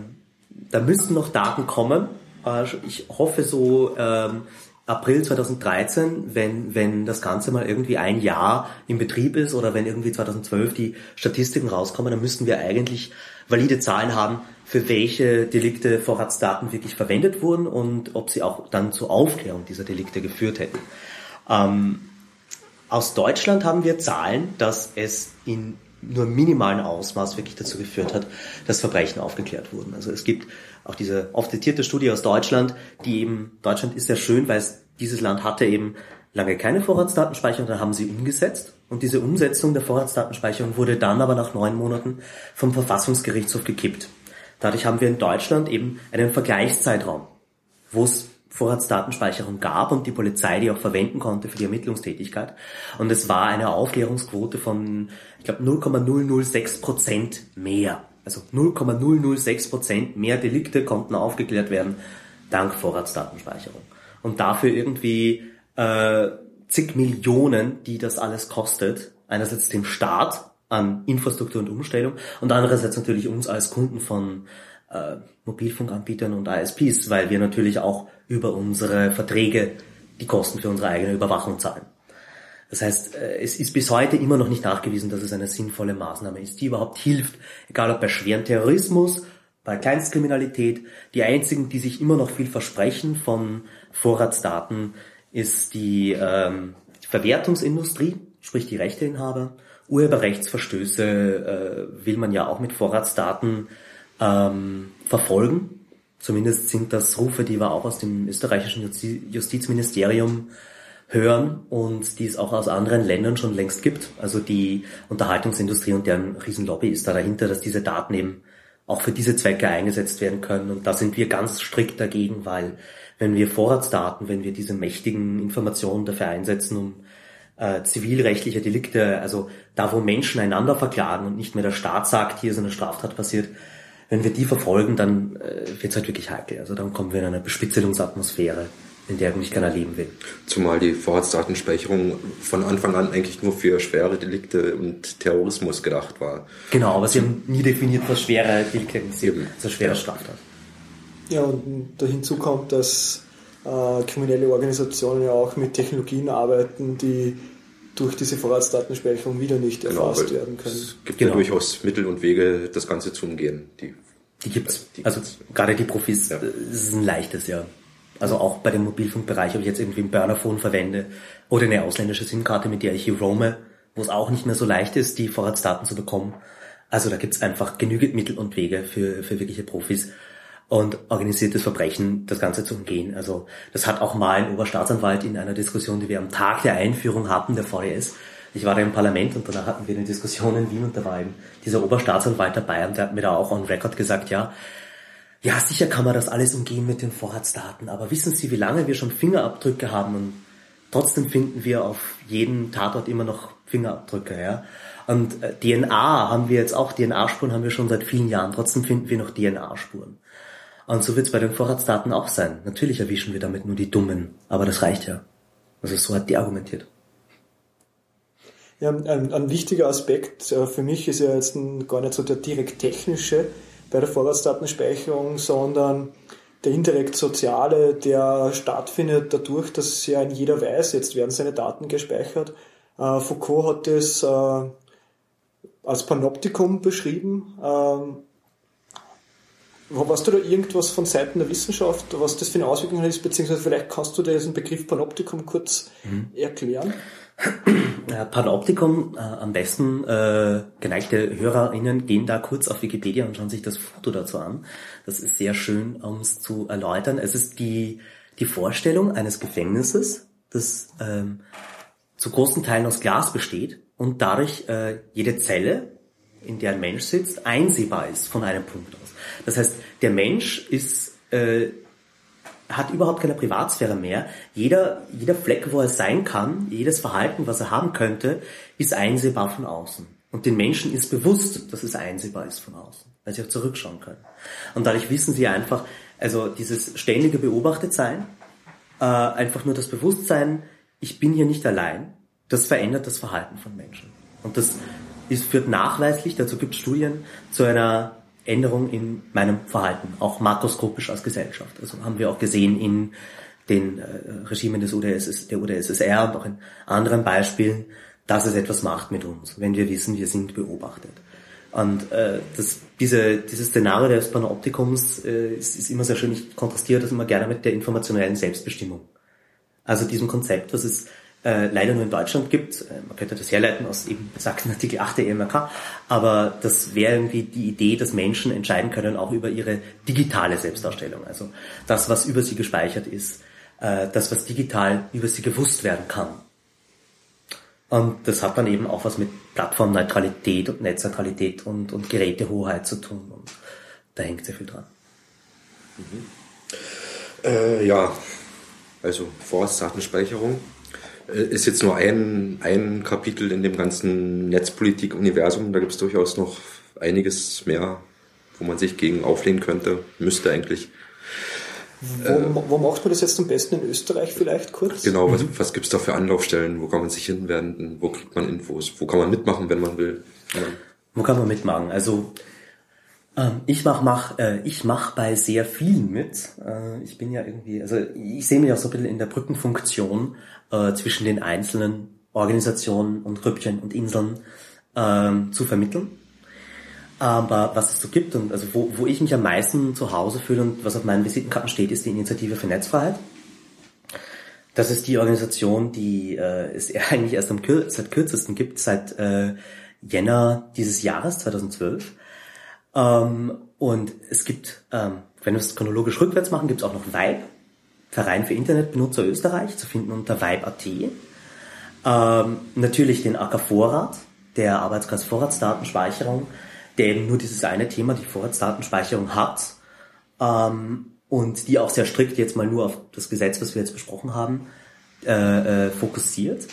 da müssten noch Daten kommen. Äh, ich hoffe so ähm, April 2013, wenn, wenn das Ganze mal irgendwie ein Jahr in Betrieb ist oder wenn irgendwie 2012 die Statistiken rauskommen, dann müssten wir eigentlich valide Zahlen haben, für welche Delikte Vorratsdaten wirklich verwendet wurden und ob sie auch dann zur Aufklärung dieser Delikte geführt hätten. Ähm, aus Deutschland haben wir Zahlen, dass es in nur minimalen Ausmaß wirklich dazu geführt hat, dass Verbrechen aufgeklärt wurden. Also es gibt auch diese oft zitierte Studie aus Deutschland, die eben, Deutschland ist sehr schön, weil es, dieses Land hatte eben lange keine Vorratsdatenspeicherung, dann haben sie umgesetzt und diese Umsetzung der Vorratsdatenspeicherung wurde dann aber nach neun Monaten vom Verfassungsgerichtshof gekippt. Dadurch haben wir in Deutschland eben einen Vergleichszeitraum, wo es Vorratsdatenspeicherung gab und die Polizei die auch verwenden konnte für die Ermittlungstätigkeit. Und es war eine Aufklärungsquote von, ich glaube, 0,006 Prozent mehr. Also 0,006 Prozent mehr Delikte konnten aufgeklärt werden dank Vorratsdatenspeicherung. Und dafür irgendwie äh, zig Millionen, die das alles kostet, einerseits dem Staat an Infrastruktur und Umstellung und andererseits natürlich uns als Kunden von äh, Mobilfunkanbietern und ISPs, weil wir natürlich auch über unsere Verträge die Kosten für unsere eigene Überwachung zahlen. Das heißt, äh, es ist bis heute immer noch nicht nachgewiesen, dass es eine sinnvolle Maßnahme ist, die überhaupt hilft, egal ob bei schweren Terrorismus, bei Kleinstkriminalität. Die einzigen, die sich immer noch viel versprechen von Vorratsdaten, ist die ähm, Verwertungsindustrie, sprich die Rechteinhaber Urheberrechtsverstöße äh, will man ja auch mit Vorratsdaten ähm, verfolgen. Zumindest sind das Rufe, die wir auch aus dem österreichischen Justizministerium hören und die es auch aus anderen Ländern schon längst gibt. Also die Unterhaltungsindustrie und deren Riesenlobby ist da dahinter, dass diese Daten eben auch für diese Zwecke eingesetzt werden können. Und da sind wir ganz strikt dagegen, weil wenn wir Vorratsdaten, wenn wir diese mächtigen Informationen dafür einsetzen, um äh, zivilrechtliche Delikte, also da, wo Menschen einander verklagen und nicht mehr der Staat sagt, hier ist eine Straftat passiert, wenn wir die verfolgen, dann äh, wird es halt wirklich heikel. Also dann kommen wir in eine Bespitzelungsatmosphäre, in der mich keiner leben will. Zumal die Vorratsdatenspeicherung von Anfang an eigentlich nur für schwere Delikte und Terrorismus gedacht war. Genau, aber sie haben nie definiert, was schwere Delikte sind, also schwere Straftat. Ja, und da hinzu kommt, dass äh, kriminelle Organisationen ja auch mit Technologien arbeiten, die durch diese Vorratsdatenspeicherung wieder nicht genau, erfasst werden können. Es gibt genau. ja durchaus Mittel und Wege, das Ganze zu umgehen. Die, die gibt's. Die also gibt's. gerade die Profis, ja. das ist ein leichtes, ja. Also auch bei dem Mobilfunkbereich, ob ich jetzt irgendwie ein Burnerphone verwende oder eine ausländische SIM-Karte, mit der ich hier roame, wo es auch nicht mehr so leicht ist, die Vorratsdaten zu bekommen. Also da gibt's einfach genügend Mittel und Wege für, für wirkliche Profis und organisiertes Verbrechen das Ganze zu umgehen. Also das hat auch mal ein Oberstaatsanwalt in einer Diskussion, die wir am Tag der Einführung hatten, der VDS. Ich war da im Parlament und danach hatten wir eine Diskussion in Wien und da war eben dieser Oberstaatsanwalt dabei und der hat mir da auch on record gesagt, ja, ja, sicher kann man das alles umgehen mit den Vorratsdaten, aber wissen Sie, wie lange wir schon Fingerabdrücke haben und trotzdem finden wir auf jedem Tatort immer noch Fingerabdrücke, ja. Und äh, DNA haben wir jetzt auch, DNA-Spuren haben wir schon seit vielen Jahren, trotzdem finden wir noch DNA-Spuren. Und so wird es bei den Vorratsdaten auch sein. Natürlich erwischen wir damit nur die Dummen, aber das reicht ja. Also so hat die argumentiert. Ja, ein, ein wichtiger Aspekt äh, für mich ist ja jetzt gar nicht so der direkt technische bei der Vorratsdatenspeicherung, sondern der indirekt soziale, der stattfindet dadurch, dass ja jeder weiß, jetzt werden seine Daten gespeichert. Äh, Foucault hat das äh, als Panoptikum beschrieben. Hast du da irgendwas von Seiten der Wissenschaft, was das für eine Auswirkung hat, beziehungsweise vielleicht kannst du diesen Begriff Panoptikum kurz mhm. erklären? Panoptikum, äh, am besten äh, geneigte HörerInnen gehen da kurz auf Wikipedia und schauen sich das Foto dazu an. Das ist sehr schön, um es zu erläutern. Es ist die, die Vorstellung eines Gefängnisses, das ähm, zu großen Teilen aus Glas besteht und dadurch äh, jede Zelle, in der ein Mensch sitzt, einsehbar ist von einem Punkt aus. Das heißt, der Mensch ist äh, hat überhaupt keine Privatsphäre mehr. Jeder, jeder Fleck, wo er sein kann, jedes Verhalten, was er haben könnte, ist einsehbar von außen. Und den Menschen ist bewusst, dass es einsehbar ist von außen, weil sie auch zurückschauen können. Und dadurch wissen sie einfach, also dieses ständige Beobachtetsein, äh, einfach nur das Bewusstsein, ich bin hier nicht allein, das verändert das Verhalten von Menschen. Und das ist, führt nachweislich, dazu gibt es Studien, zu einer Änderung in meinem Verhalten, auch makroskopisch als Gesellschaft. Also haben wir auch gesehen in den äh, Regimen des UdSS, der UdSSR und auch in anderen Beispielen, dass es etwas macht mit uns, wenn wir wissen, wir sind beobachtet. Und äh, das, diese, dieses Szenario des Panoptikums äh, ist, ist immer sehr schön. Ich kontrastiere das immer gerne mit der informationellen Selbstbestimmung. Also diesem Konzept, was es äh, leider nur in Deutschland gibt. Äh, man könnte das herleiten aus eben besagten Artikel 8 der EMRK, aber das wäre irgendwie die Idee, dass Menschen entscheiden können auch über ihre digitale Selbstdarstellung. Also das, was über sie gespeichert ist, äh, das, was digital über sie gewusst werden kann. Und das hat dann eben auch was mit Plattformneutralität und Netzneutralität und, und Gerätehoheit zu tun. Und da hängt sehr viel dran. Mhm. Äh, ja, also Vorratsdatenspeicherung äh, ist jetzt nur ein, ein Kapitel in dem ganzen Netzpolitik-Universum. Da gibt es durchaus noch einiges mehr, wo man sich gegen auflehnen könnte, müsste eigentlich. Wo, äh, wo macht man das jetzt am besten in Österreich vielleicht kurz? Genau, was, was gibt es da für Anlaufstellen? Wo kann man sich hinwenden? Wo kriegt man Infos? Wo kann man mitmachen, wenn man will? Ja. Wo kann man mitmachen? Also ich mach, mach, äh, ich mach bei sehr vielen mit. Äh, ich bin ja irgendwie, also ich sehe mich auch so ein bisschen in der Brückenfunktion äh, zwischen den einzelnen Organisationen und Grüppchen und Inseln ähm, zu vermitteln. Aber was es so gibt und also wo, wo ich mich am meisten zu Hause fühle und was auf meinen Visitenkarten steht, ist die Initiative für Netzfreiheit. Das ist die Organisation, die äh, es eigentlich erst am seit kürzesten gibt, seit äh, Jänner dieses Jahres, 2012. Ähm, und es gibt, ähm, wenn wir es chronologisch rückwärts machen, gibt es auch noch Vibe, Verein für Internetbenutzer Österreich, zu finden unter Vibe.at. Ähm, natürlich den AK Vorrat, der Arbeitskreis Vorratsdatenspeicherung, der eben nur dieses eine Thema, die Vorratsdatenspeicherung hat ähm, und die auch sehr strikt jetzt mal nur auf das Gesetz, was wir jetzt besprochen haben, äh, äh, fokussiert.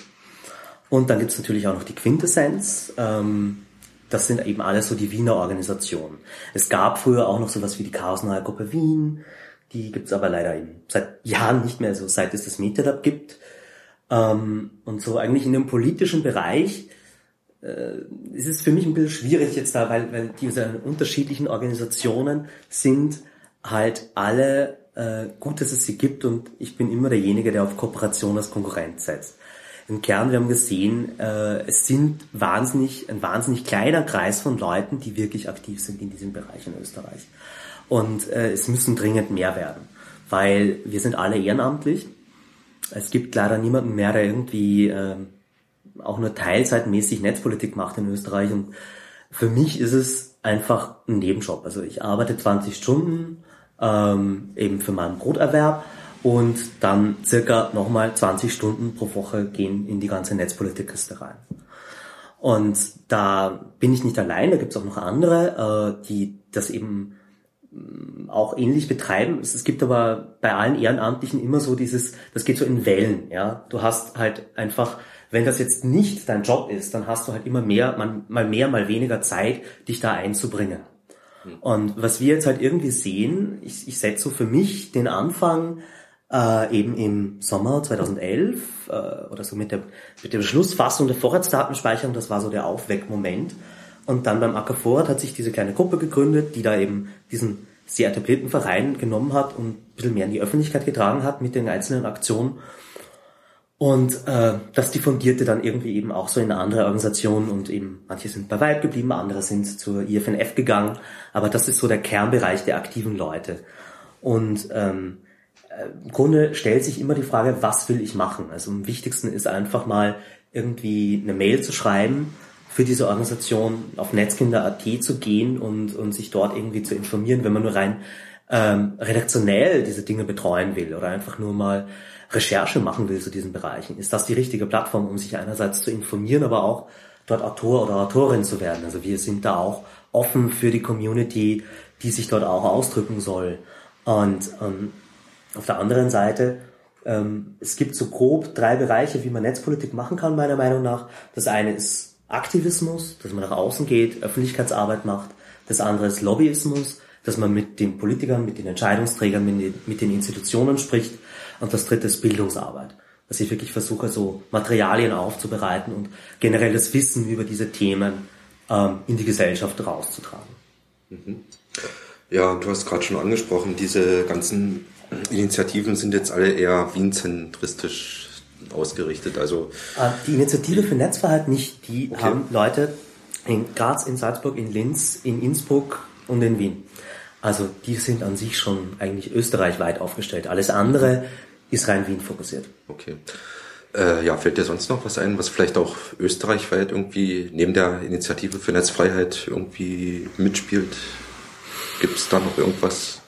Und dann gibt es natürlich auch noch die Quintessenz, ähm, das sind eben alles so die Wiener Organisationen. Es gab früher auch noch sowas wie die Chaosnahe Gruppe Wien, die gibt's aber leider eben seit Jahren nicht mehr, so seit es das Meetup gibt. Ähm, und so eigentlich in dem politischen Bereich äh, ist es für mich ein bisschen schwierig jetzt da, weil, weil diese unterschiedlichen Organisationen sind halt alle äh, gut, dass es sie gibt und ich bin immer derjenige, der auf Kooperation als Konkurrent setzt im Kern, wir haben gesehen, äh, es sind wahnsinnig, ein wahnsinnig kleiner Kreis von Leuten, die wirklich aktiv sind in diesem Bereich in Österreich. Und äh, es müssen dringend mehr werden, weil wir sind alle ehrenamtlich. Es gibt leider niemanden mehr, der irgendwie äh, auch nur teilzeitmäßig Netzpolitik macht in Österreich. Und für mich ist es einfach ein Nebenjob. Also ich arbeite 20 Stunden ähm, eben für meinen Broterwerb und dann circa nochmal 20 Stunden pro Woche gehen in die ganze Netzpolitikkiste rein. Und da bin ich nicht allein, da gibt es auch noch andere, äh, die das eben mm, auch ähnlich betreiben. Es gibt aber bei allen Ehrenamtlichen immer so dieses, das geht so in Wellen, ja. Du hast halt einfach, wenn das jetzt nicht dein Job ist, dann hast du halt immer mehr, mal mehr, mal weniger Zeit, dich da einzubringen. Und was wir jetzt halt irgendwie sehen, ich, ich setze so für mich den Anfang äh, eben im Sommer 2011 äh, oder so mit der, mit der Beschlussfassung der Vorratsdatenspeicherung, das war so der Aufweckmoment. Und dann beim Acker Vorrat hat sich diese kleine Gruppe gegründet, die da eben diesen sehr etablierten Verein genommen hat und ein bisschen mehr in die Öffentlichkeit getragen hat mit den einzelnen Aktionen. Und äh, das diffundierte dann irgendwie eben auch so in andere Organisationen und eben manche sind bei weit geblieben, andere sind zur IFNF gegangen, aber das ist so der Kernbereich der aktiven Leute. Und ähm, äh, im Grunde stellt sich immer die Frage, was will ich machen? Also am wichtigsten ist einfach mal irgendwie eine Mail zu schreiben für diese Organisation, auf Netzkinder.at zu gehen und, und sich dort irgendwie zu informieren, wenn man nur rein ähm, redaktionell diese Dinge betreuen will oder einfach nur mal Recherche machen will zu diesen Bereichen. Ist das die richtige Plattform, um sich einerseits zu informieren, aber auch dort Autor oder Autorin zu werden? Also wir sind da auch offen für die Community, die sich dort auch ausdrücken soll. Und ähm, auf der anderen Seite, ähm, es gibt so grob drei Bereiche, wie man Netzpolitik machen kann, meiner Meinung nach. Das eine ist Aktivismus, dass man nach außen geht, Öffentlichkeitsarbeit macht. Das andere ist Lobbyismus, dass man mit den Politikern, mit den Entscheidungsträgern, mit den, mit den Institutionen spricht. Und das dritte ist Bildungsarbeit. Dass ich wirklich versuche, so Materialien aufzubereiten und generelles Wissen über diese Themen ähm, in die Gesellschaft rauszutragen. Mhm. Ja, du hast gerade schon angesprochen, diese ganzen Initiativen sind jetzt alle eher Wien-zentristisch ausgerichtet. Also äh, die Initiative für Netzfreiheit nicht, die okay. haben Leute in Graz, in Salzburg, in Linz, in Innsbruck und in Wien. Also die sind an sich schon eigentlich österreichweit aufgestellt. Alles andere ist rein Wien fokussiert. Okay. Äh, ja, fällt dir sonst noch was ein, was vielleicht auch österreichweit irgendwie neben der Initiative für Netzfreiheit irgendwie mitspielt? Gibt es da noch irgendwas?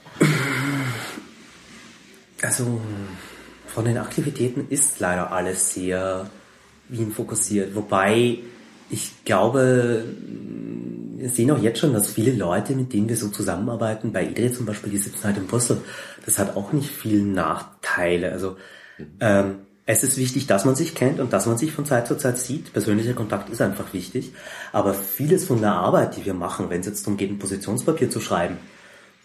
Also von den Aktivitäten ist leider alles sehr Wien fokussiert. Wobei ich glaube, wir sehen auch jetzt schon, dass viele Leute, mit denen wir so zusammenarbeiten, bei IDRE zum Beispiel, die sitzen halt in Brüssel. Das hat auch nicht viele Nachteile. Also ähm, es ist wichtig, dass man sich kennt und dass man sich von Zeit zu Zeit sieht. Persönlicher Kontakt ist einfach wichtig. Aber vieles von der Arbeit, die wir machen, wenn es jetzt darum geht, ein Positionspapier zu schreiben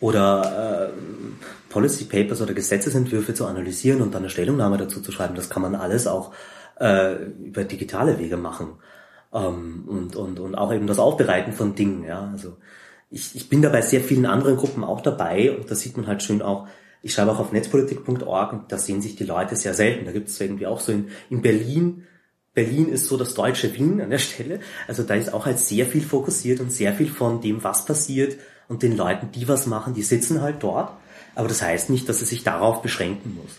oder äh, Policy Papers oder Gesetzesentwürfe zu analysieren und dann eine Stellungnahme dazu zu schreiben, das kann man alles auch äh, über digitale Wege machen ähm, und, und, und auch eben das Aufbereiten von Dingen. Ja, also ich, ich bin da bei sehr vielen anderen Gruppen auch dabei und da sieht man halt schön auch, ich schreibe auch auf netzpolitik.org und da sehen sich die Leute sehr selten. Da gibt es irgendwie auch so in, in Berlin, Berlin ist so das deutsche Wien an der Stelle. Also da ist auch halt sehr viel fokussiert und sehr viel von dem, was passiert und den Leuten, die was machen, die sitzen halt dort. Aber das heißt nicht, dass es sich darauf beschränken muss.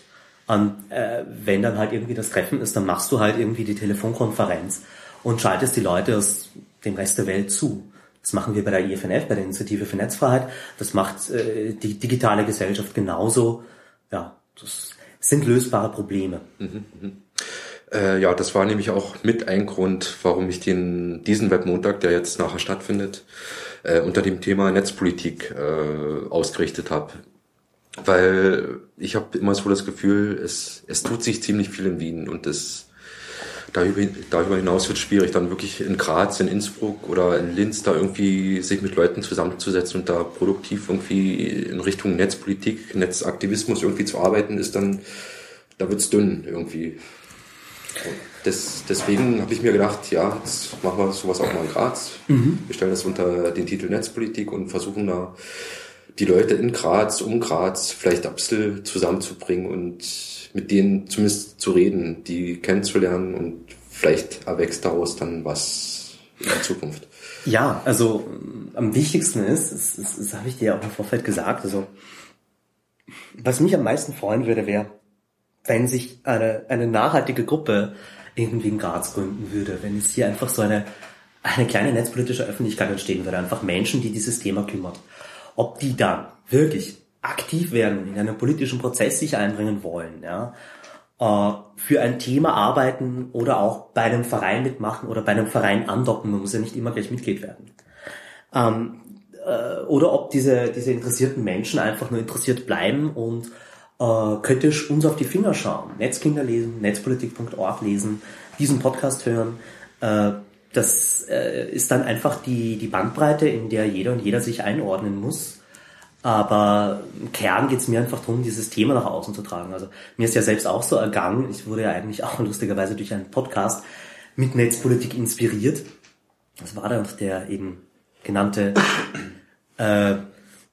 Und äh, wenn dann halt irgendwie das Treffen ist, dann machst du halt irgendwie die Telefonkonferenz und schaltest die Leute aus dem Rest der Welt zu. Das machen wir bei der IFNF, bei der Initiative für Netzfreiheit. Das macht äh, die digitale Gesellschaft genauso. Ja, das sind lösbare Probleme. Mhm, mh. äh, ja, das war nämlich auch mit ein Grund, warum ich den, diesen Webmontag, der jetzt nachher stattfindet, äh, unter dem Thema Netzpolitik äh, ausgerichtet habe. Weil ich habe immer so das Gefühl, es, es tut sich ziemlich viel in Wien und es darüber, darüber hinaus wird es schwierig, dann wirklich in Graz, in Innsbruck oder in Linz da irgendwie sich mit Leuten zusammenzusetzen und da produktiv irgendwie in Richtung Netzpolitik, Netzaktivismus irgendwie zu arbeiten, ist dann, da wird's dünn irgendwie. Das, deswegen habe ich mir gedacht, ja, jetzt machen wir sowas auch mal in Graz. Mhm. Wir stellen das unter den Titel Netzpolitik und versuchen da die Leute in Graz, um Graz vielleicht bisschen zusammenzubringen und mit denen zumindest zu reden, die kennenzulernen und vielleicht erwächst daraus dann was in der Zukunft. Ja, also am wichtigsten ist, das, das, das habe ich dir auch im Vorfeld gesagt, also was mich am meisten freuen würde, wäre, wenn sich eine, eine nachhaltige Gruppe irgendwie in Graz gründen würde, wenn es hier einfach so eine, eine kleine netzpolitische Öffentlichkeit entstehen würde, einfach Menschen, die dieses Thema kümmert. Ob die dann wirklich aktiv werden, in einem politischen Prozess sich einbringen wollen, ja, äh, für ein Thema arbeiten oder auch bei einem Verein mitmachen oder bei einem Verein andocken, man muss ja nicht immer gleich Mitglied werden. Ähm, äh, oder ob diese, diese interessierten Menschen einfach nur interessiert bleiben und äh, kritisch uns auf die Finger schauen. Netzkinder lesen, netzpolitik.org lesen, diesen Podcast hören. Äh, das äh, ist dann einfach die, die Bandbreite, in der jeder und jeder sich einordnen muss. Aber im Kern geht es mir einfach darum, dieses Thema nach außen zu tragen. Also mir ist ja selbst auch so ergangen, ich wurde ja eigentlich auch lustigerweise durch einen Podcast mit Netzpolitik inspiriert. Das war dann der eben genannte äh,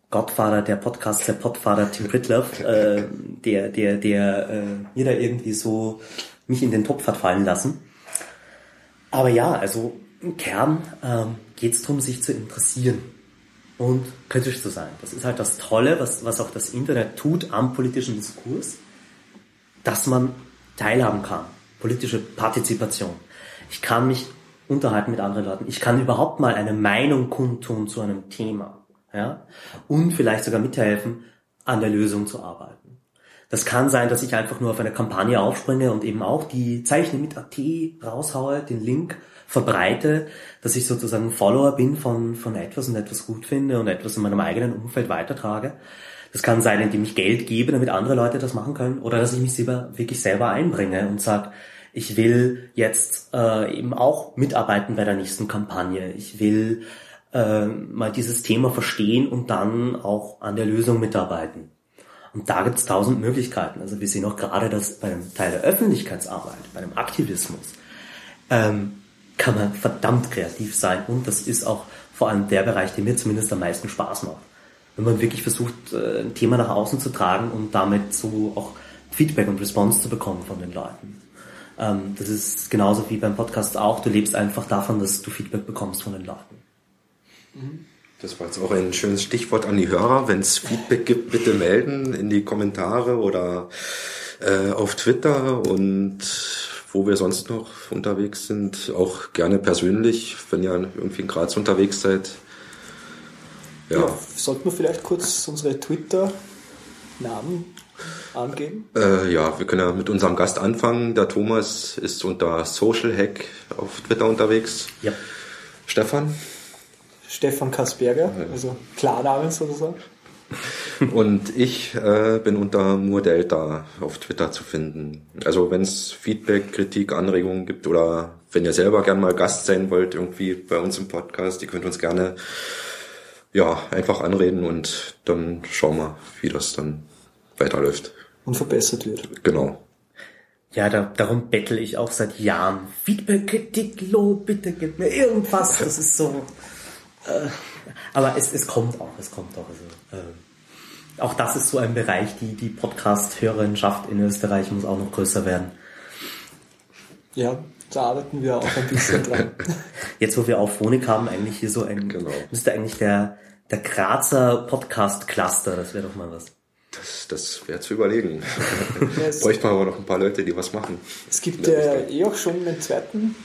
Gottvater der Podcast, der Podvater Tim Pritloff, äh, der, der, der äh, mir da irgendwie so mich in den Topf hat fallen lassen. Aber ja, also im Kern ähm, geht es darum, sich zu interessieren und kritisch zu sein. Das ist halt das Tolle, was, was auch das Internet tut am politischen Diskurs, dass man teilhaben kann. Politische Partizipation. Ich kann mich unterhalten mit anderen Leuten. Ich kann überhaupt mal eine Meinung kundtun zu einem Thema. Ja? Und vielleicht sogar mithelfen, an der Lösung zu arbeiten. Das kann sein, dass ich einfach nur auf eine Kampagne aufspringe und eben auch die Zeichne mit AT raushaue, den Link verbreite, dass ich sozusagen Follower bin von, von etwas und etwas gut finde und etwas in meinem eigenen Umfeld weitertrage. Das kann sein, indem ich Geld gebe, damit andere Leute das machen können, oder dass ich mich selber, wirklich selber einbringe und sage, ich will jetzt äh, eben auch mitarbeiten bei der nächsten Kampagne. Ich will äh, mal dieses Thema verstehen und dann auch an der Lösung mitarbeiten. Und da gibt es tausend Möglichkeiten. Also wir sehen auch gerade, dass bei einem Teil der Öffentlichkeitsarbeit, bei einem Aktivismus, ähm, kann man verdammt kreativ sein. Und das ist auch vor allem der Bereich, der mir zumindest am meisten Spaß macht. Wenn man wirklich versucht, äh, ein Thema nach außen zu tragen und damit so auch Feedback und Response zu bekommen von den Leuten. Ähm, das ist genauso wie beim Podcast auch. Du lebst einfach davon, dass du Feedback bekommst von den Leuten. Das war jetzt auch ein schönes Stichwort an die Hörer. Wenn es Feedback gibt, bitte melden in die Kommentare oder äh, auf Twitter und wo wir sonst noch unterwegs sind. Auch gerne persönlich, wenn ihr irgendwie in Graz unterwegs seid. Ja. ja sollten wir vielleicht kurz unsere Twitter-Namen angeben? Äh, ja, wir können ja mit unserem Gast anfangen. Der Thomas ist unter Social Hack auf Twitter unterwegs. Ja. Stefan? Stefan Kasperger, also Klarnamen sozusagen. Und ich äh, bin unter Murdelta auf Twitter zu finden. Also wenn es Feedback, Kritik, Anregungen gibt oder wenn ihr selber gern mal Gast sein wollt, irgendwie bei uns im Podcast, ihr könnt uns gerne ja einfach anreden und dann schauen wir, wie das dann weiterläuft. Und verbessert wird. Genau. Ja, da, darum bettel ich auch seit Jahren. Feedback, Kritik, Lob, bitte gib mir irgendwas. Das ist so. Äh, aber es, es kommt auch, es kommt auch. Also, äh, auch das ist so ein Bereich, die, die Podcast-Hörerinschaft in Österreich muss auch noch größer werden. Ja, da arbeiten wir auch ein bisschen dran. Jetzt, wo wir auch Phonik haben, eigentlich hier so ein, genau. müsste eigentlich der, der Grazer Podcast-Cluster, das wäre doch mal was. Das, das wäre zu überlegen. Bräuchte man aber noch ein paar Leute, die was machen. Es gibt ja eh auch schon einen zweiten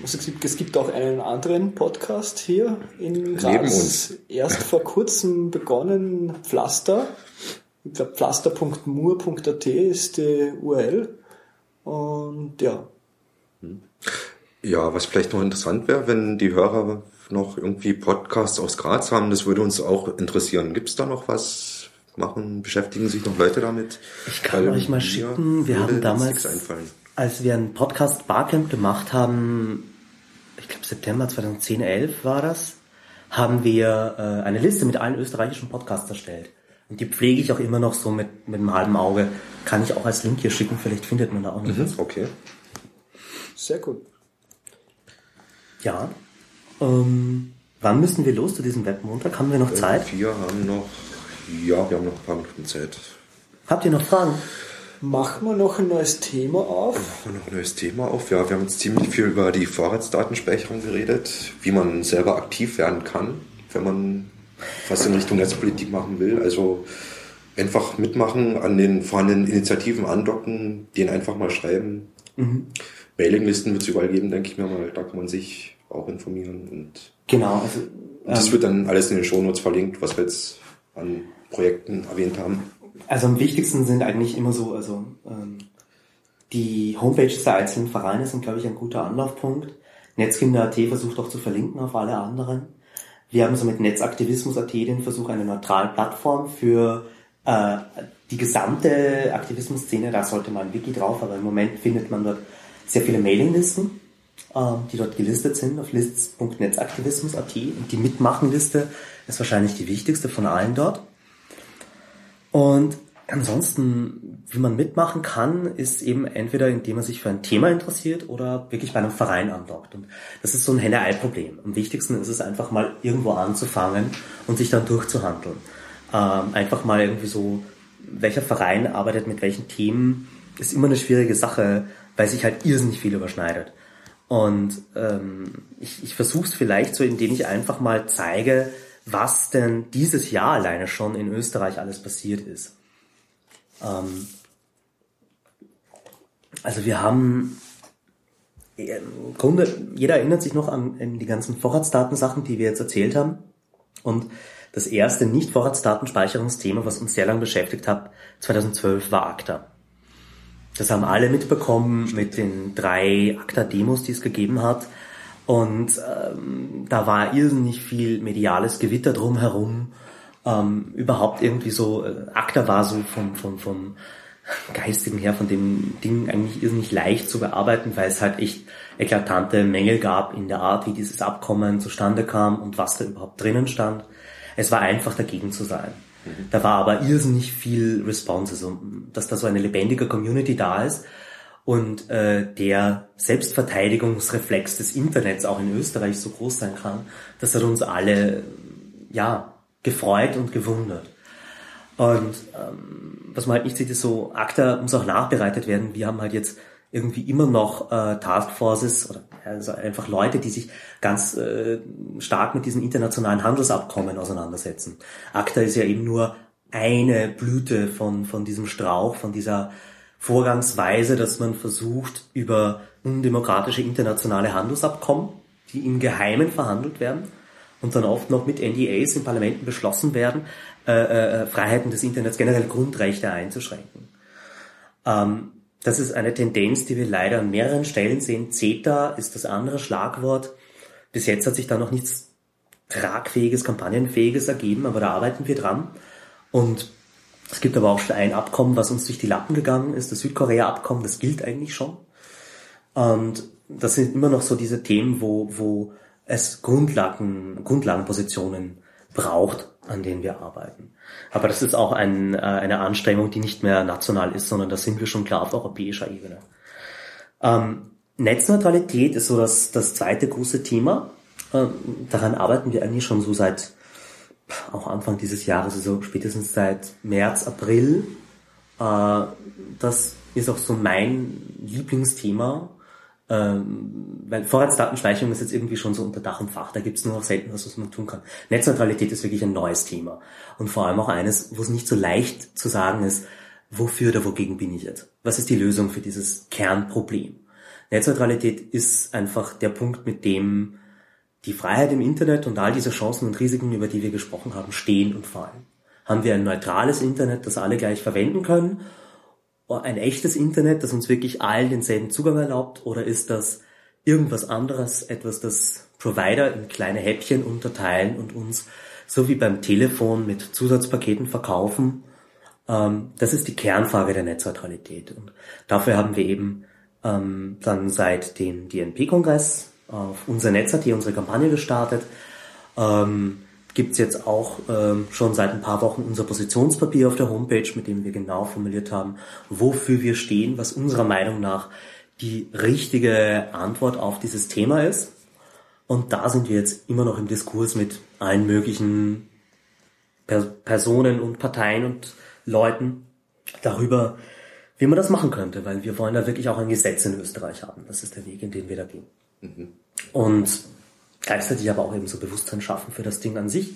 also es gibt, auch einen anderen Podcast hier in Graz. Neben uns. Erst vor kurzem begonnen, Pflaster. Ich glaube, pflaster.mur.at ist die URL. Und ja. Ja, was vielleicht noch interessant wäre, wenn die Hörer noch irgendwie Podcasts aus Graz haben, das würde uns auch interessieren. Gibt es da noch was? Machen, beschäftigen sich noch Leute damit? Ich kann Weil euch mal schicken, wir haben damals als wir ein Podcast Barcamp gemacht haben, ich glaube September 2010, 11 war das, haben wir äh, eine Liste mit allen österreichischen Podcasts erstellt. Und die pflege ich auch immer noch so mit, mit einem halben Auge. Kann ich auch als Link hier schicken, vielleicht findet man da auch noch mhm, Okay. Sehr gut. Ja. Ähm, wann müssen wir los zu diesem Webmontag? Haben wir noch äh, Zeit? Wir haben noch, ja, wir haben noch ein paar Minuten Zeit. Habt ihr noch Fragen? Machen wir noch ein neues Thema auf? Machen wir noch ein neues Thema auf. Ja, wir haben jetzt ziemlich viel über die Vorratsdatenspeicherung geredet, wie man selber aktiv werden kann, wenn man was in Richtung Netzpolitik machen will. Also einfach mitmachen, an den vorhandenen Initiativen andocken, denen einfach mal schreiben. Mhm. Mailinglisten wird es überall geben, denke ich mir mal. Da kann man sich auch informieren. Und genau. Also, ähm, das wird dann alles in den Shownotes verlinkt, was wir jetzt an Projekten erwähnt haben. Also am wichtigsten sind eigentlich immer so, also ähm, die Homepages der einzelnen Vereine sind, glaube ich, ein guter Anlaufpunkt. Netzkinder.at versucht auch zu verlinken auf alle anderen. Wir haben so mit Netzaktivismus.at den Versuch, eine neutrale Plattform für äh, die gesamte Aktivismusszene, da sollte mal ein Wiki drauf, aber im Moment findet man dort sehr viele Mailinglisten. ähm, die dort gelistet sind auf lists.netzaktivismus.at. Und die Mitmachenliste ist wahrscheinlich die wichtigste von allen dort. Und ansonsten, wie man mitmachen kann, ist eben entweder indem man sich für ein Thema interessiert oder wirklich bei einem Verein andockt. Und das ist so ein Henne-Ei-Problem. Am wichtigsten ist es einfach mal irgendwo anzufangen und sich dann durchzuhandeln. Ähm, einfach mal irgendwie so, welcher Verein arbeitet mit welchen Themen, ist immer eine schwierige Sache, weil sich halt irrsinnig viel überschneidet. Und ähm, ich, ich versuche es vielleicht so, indem ich einfach mal zeige, was denn dieses Jahr alleine schon in Österreich alles passiert ist. Ähm, also wir haben im Grunde, jeder erinnert sich noch an, an die ganzen Vorratsdatensachen, die wir jetzt erzählt haben. Und das erste Nicht-Vorratsdatenspeicherungsthema, was uns sehr lange beschäftigt hat, 2012 war ACTA. Das haben alle mitbekommen mit den drei ACTA-Demos, die es gegeben hat. Und ähm, da war irrsinnig viel mediales Gewitter drumherum. Ähm, überhaupt irgendwie so, äh, ACTA war so vom, vom, vom Geistigen her, von dem Ding eigentlich irrsinnig leicht zu bearbeiten, weil es halt echt eklatante Mängel gab in der Art, wie dieses Abkommen zustande kam und was da überhaupt drinnen stand. Es war einfach dagegen zu sein. Da war aber irrsinnig viel Response, also dass da so eine lebendige Community da ist und äh, der Selbstverteidigungsreflex des Internets auch in Österreich so groß sein kann, das hat uns alle ja gefreut und gewundert. Und ähm, was man halt nicht sieht, ist so, ACTA muss auch nachbereitet werden. Wir haben halt jetzt irgendwie immer noch äh, Taskforces oder also einfach Leute, die sich ganz äh, stark mit diesen internationalen Handelsabkommen auseinandersetzen. ACTA ist ja eben nur eine Blüte von, von diesem Strauch, von dieser Vorgangsweise, dass man versucht, über undemokratische internationale Handelsabkommen, die im Geheimen verhandelt werden und dann oft noch mit NDAs in Parlamenten beschlossen werden, äh, äh, Freiheiten des Internets, generell Grundrechte einzuschränken. Ähm, das ist eine Tendenz, die wir leider an mehreren Stellen sehen. CETA ist das andere Schlagwort. Bis jetzt hat sich da noch nichts tragfähiges, kampagnenfähiges ergeben, aber da arbeiten wir dran. Und es gibt aber auch schon ein Abkommen, was uns durch die Lappen gegangen ist, das Südkorea-Abkommen, das gilt eigentlich schon. Und das sind immer noch so diese Themen, wo, wo es Grundlagen, Grundlagenpositionen braucht, an denen wir arbeiten. Aber das ist auch ein, äh, eine Anstrengung, die nicht mehr national ist, sondern da sind wir schon klar auf europäischer Ebene. Ähm, Netzneutralität ist so das, das zweite große Thema. Ähm, daran arbeiten wir eigentlich schon so seit auch Anfang dieses Jahres, also spätestens seit März, April. Äh, das ist auch so mein Lieblingsthema ähm, weil Vorratsdatenspeicherung ist jetzt irgendwie schon so unter Dach und Fach, da gibt es nur noch selten was, was man tun kann. Netzneutralität ist wirklich ein neues Thema und vor allem auch eines, wo es nicht so leicht zu sagen ist, wofür oder wogegen bin ich jetzt? Was ist die Lösung für dieses Kernproblem? Netzneutralität ist einfach der Punkt, mit dem die Freiheit im Internet und all diese Chancen und Risiken, über die wir gesprochen haben, stehen und fallen. Haben wir ein neutrales Internet, das alle gleich verwenden können ein echtes Internet, das uns wirklich allen denselben Zugang erlaubt, oder ist das irgendwas anderes, etwas, das Provider in kleine Häppchen unterteilen und uns so wie beim Telefon mit Zusatzpaketen verkaufen? Ähm, das ist die Kernfrage der Netzneutralität. Und dafür haben wir eben ähm, dann seit dem DNP-Kongress auf unser Netz hier unsere Kampagne gestartet. Ähm, gibt's jetzt auch ähm, schon seit ein paar Wochen unser Positionspapier auf der Homepage, mit dem wir genau formuliert haben, wofür wir stehen, was unserer Meinung nach die richtige Antwort auf dieses Thema ist. Und da sind wir jetzt immer noch im Diskurs mit allen möglichen per Personen und Parteien und Leuten darüber, wie man das machen könnte, weil wir wollen da wirklich auch ein Gesetz in Österreich haben. Das ist der Weg, in den wir da gehen. Mhm. Und gleichzeitig aber auch eben so Bewusstsein schaffen für das Ding an sich.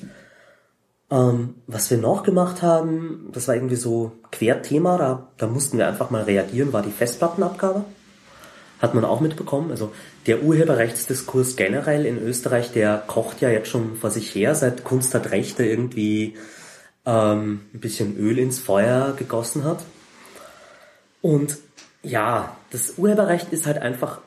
Ähm, was wir noch gemacht haben, das war irgendwie so Querthema, da, da mussten wir einfach mal reagieren, war die Festplattenabgabe. Hat man auch mitbekommen. Also der Urheberrechtsdiskurs generell in Österreich, der kocht ja jetzt schon vor sich her, seit Kunst hat Rechte irgendwie ähm, ein bisschen Öl ins Feuer gegossen hat. Und ja, das Urheberrecht ist halt einfach